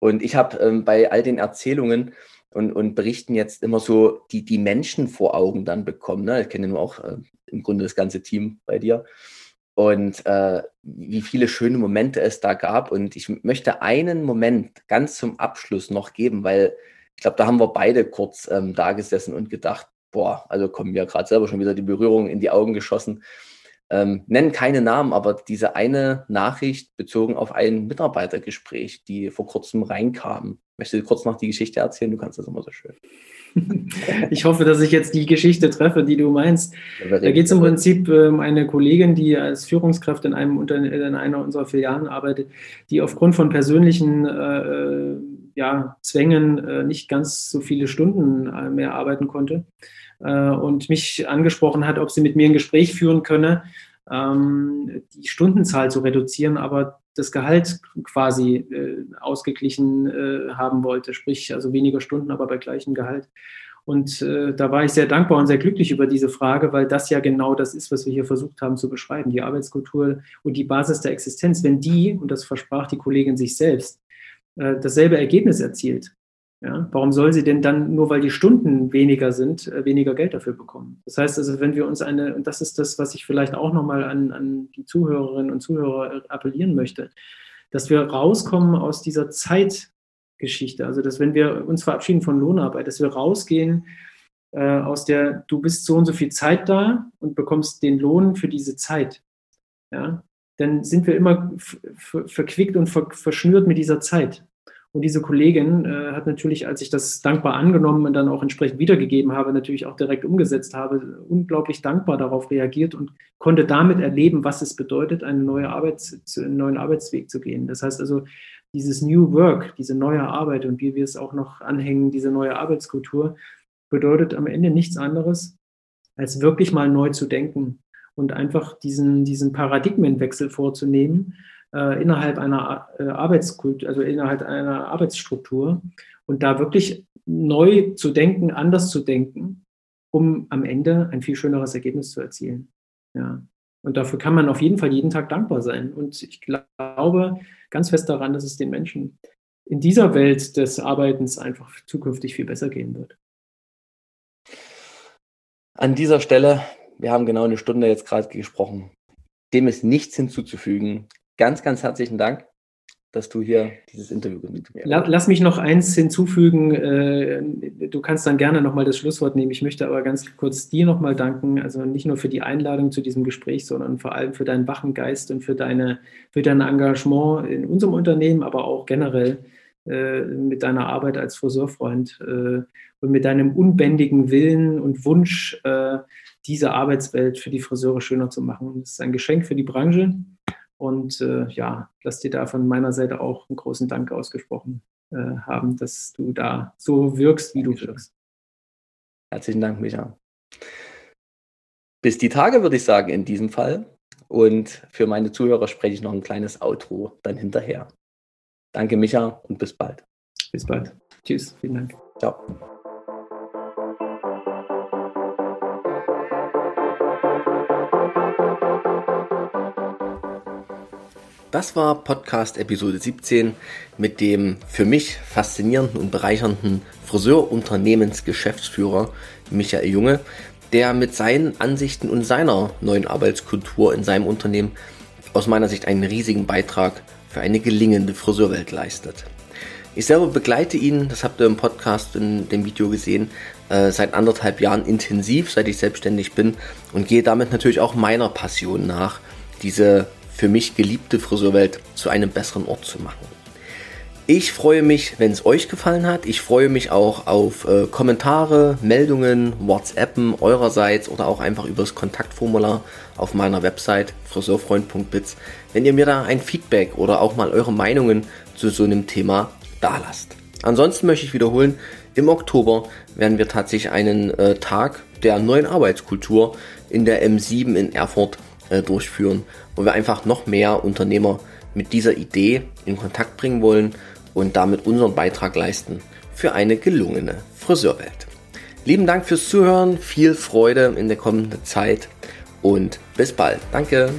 Und ich habe ähm, bei all den Erzählungen und, und Berichten jetzt immer so die, die Menschen vor Augen dann bekommen. Ne? Ich kenne nur auch äh, im Grunde das ganze Team bei dir und äh, wie viele schöne Momente es da gab. Und ich möchte einen Moment ganz zum Abschluss noch geben, weil ich glaube, da haben wir beide kurz ähm, da gesessen und gedacht, boah, also kommen mir gerade selber schon wieder die Berührung in die Augen geschossen. Ähm, nennen keine Namen, aber diese eine Nachricht bezogen auf ein Mitarbeitergespräch, die vor kurzem reinkam. Möchtest du kurz noch die Geschichte erzählen? Du kannst das immer so schön. Ich hoffe, dass ich jetzt die Geschichte treffe, die du meinst. Da geht es im Prinzip um eine Kollegin, die als Führungskraft in, einem in einer unserer Filialen arbeitet, die aufgrund von persönlichen äh, ja, Zwängen äh, nicht ganz so viele Stunden äh, mehr arbeiten konnte äh, und mich angesprochen hat, ob sie mit mir ein Gespräch führen könne, ähm, die Stundenzahl zu reduzieren, aber das Gehalt quasi äh, ausgeglichen äh, haben wollte, sprich also weniger Stunden, aber bei gleichem Gehalt. Und äh, da war ich sehr dankbar und sehr glücklich über diese Frage, weil das ja genau das ist, was wir hier versucht haben zu beschreiben, die Arbeitskultur und die Basis der Existenz. Wenn die, und das versprach die Kollegin sich selbst, äh, dasselbe Ergebnis erzielt, ja, warum soll sie denn dann, nur weil die Stunden weniger sind, äh, weniger Geld dafür bekommen? Das heißt also, wenn wir uns eine, und das ist das, was ich vielleicht auch nochmal an, an die Zuhörerinnen und Zuhörer appellieren möchte, dass wir rauskommen aus dieser Zeitgeschichte. Also, dass wenn wir uns verabschieden von Lohnarbeit, dass wir rausgehen äh, aus der, du bist so und so viel Zeit da und bekommst den Lohn für diese Zeit. Ja, dann sind wir immer verquickt und verschnürt mit dieser Zeit. Und diese Kollegin äh, hat natürlich, als ich das dankbar angenommen und dann auch entsprechend wiedergegeben habe, natürlich auch direkt umgesetzt habe, unglaublich dankbar darauf reagiert und konnte damit erleben, was es bedeutet, einen, neue Arbeits-, einen neuen Arbeitsweg zu gehen. Das heißt also, dieses New Work, diese neue Arbeit und wie wir es auch noch anhängen, diese neue Arbeitskultur, bedeutet am Ende nichts anderes, als wirklich mal neu zu denken und einfach diesen, diesen Paradigmenwechsel vorzunehmen äh, innerhalb einer äh, Arbeitskultur, also innerhalb einer Arbeitsstruktur und da wirklich neu zu denken, anders zu denken, um am Ende ein viel schöneres Ergebnis zu erzielen. Ja. Und dafür kann man auf jeden Fall jeden Tag dankbar sein. Und ich glaube ganz fest daran, dass es den Menschen in dieser Welt des Arbeitens einfach zukünftig viel besser gehen wird. An dieser Stelle, wir haben genau eine Stunde jetzt gerade gesprochen, dem ist nichts hinzuzufügen ganz, ganz herzlichen Dank, dass du hier dieses Interview mit mir hast. Lass mich noch eins hinzufügen. Äh, du kannst dann gerne nochmal das Schlusswort nehmen. Ich möchte aber ganz kurz dir nochmal danken. Also nicht nur für die Einladung zu diesem Gespräch, sondern vor allem für deinen wachen Geist und für, deine, für dein Engagement in unserem Unternehmen, aber auch generell äh, mit deiner Arbeit als Friseurfreund äh, und mit deinem unbändigen Willen und Wunsch, diese Arbeitswelt für die Friseure schöner zu machen. Das ist ein Geschenk für die Branche. Und äh, ja, lass dir da von meiner Seite auch einen großen Dank ausgesprochen äh, haben, dass du da so wirkst, wie du wirkst. Herzlichen Dank, Micha. Bis die Tage, würde ich sagen, in diesem Fall. Und für meine Zuhörer spreche ich noch ein kleines Outro dann hinterher. Danke, Micha, und bis bald. Bis bald. Tschüss. Vielen Dank. Ciao. Das war Podcast Episode 17 mit dem für mich faszinierenden und bereichernden Friseurunternehmensgeschäftsführer Michael Junge, der mit seinen Ansichten und seiner neuen Arbeitskultur in seinem Unternehmen aus meiner Sicht einen riesigen Beitrag für eine gelingende Friseurwelt leistet. Ich selber begleite ihn, das habt ihr im Podcast in dem Video gesehen, äh, seit anderthalb Jahren intensiv, seit ich selbstständig bin und gehe damit natürlich auch meiner Passion nach, diese für mich geliebte Friseurwelt zu einem besseren Ort zu machen. Ich freue mich, wenn es euch gefallen hat. Ich freue mich auch auf äh, Kommentare, Meldungen, WhatsAppen eurerseits oder auch einfach übers Kontaktformular auf meiner Website friseurfreund.biz, wenn ihr mir da ein Feedback oder auch mal eure Meinungen zu so einem Thema dalasst. Ansonsten möchte ich wiederholen, im Oktober werden wir tatsächlich einen äh, Tag der neuen Arbeitskultur in der M7 in Erfurt äh, durchführen, wo wir einfach noch mehr Unternehmer mit dieser Idee in Kontakt bringen wollen und damit unseren Beitrag leisten für eine gelungene Friseurwelt. Lieben Dank fürs Zuhören, viel Freude in der kommenden Zeit und bis bald. Danke.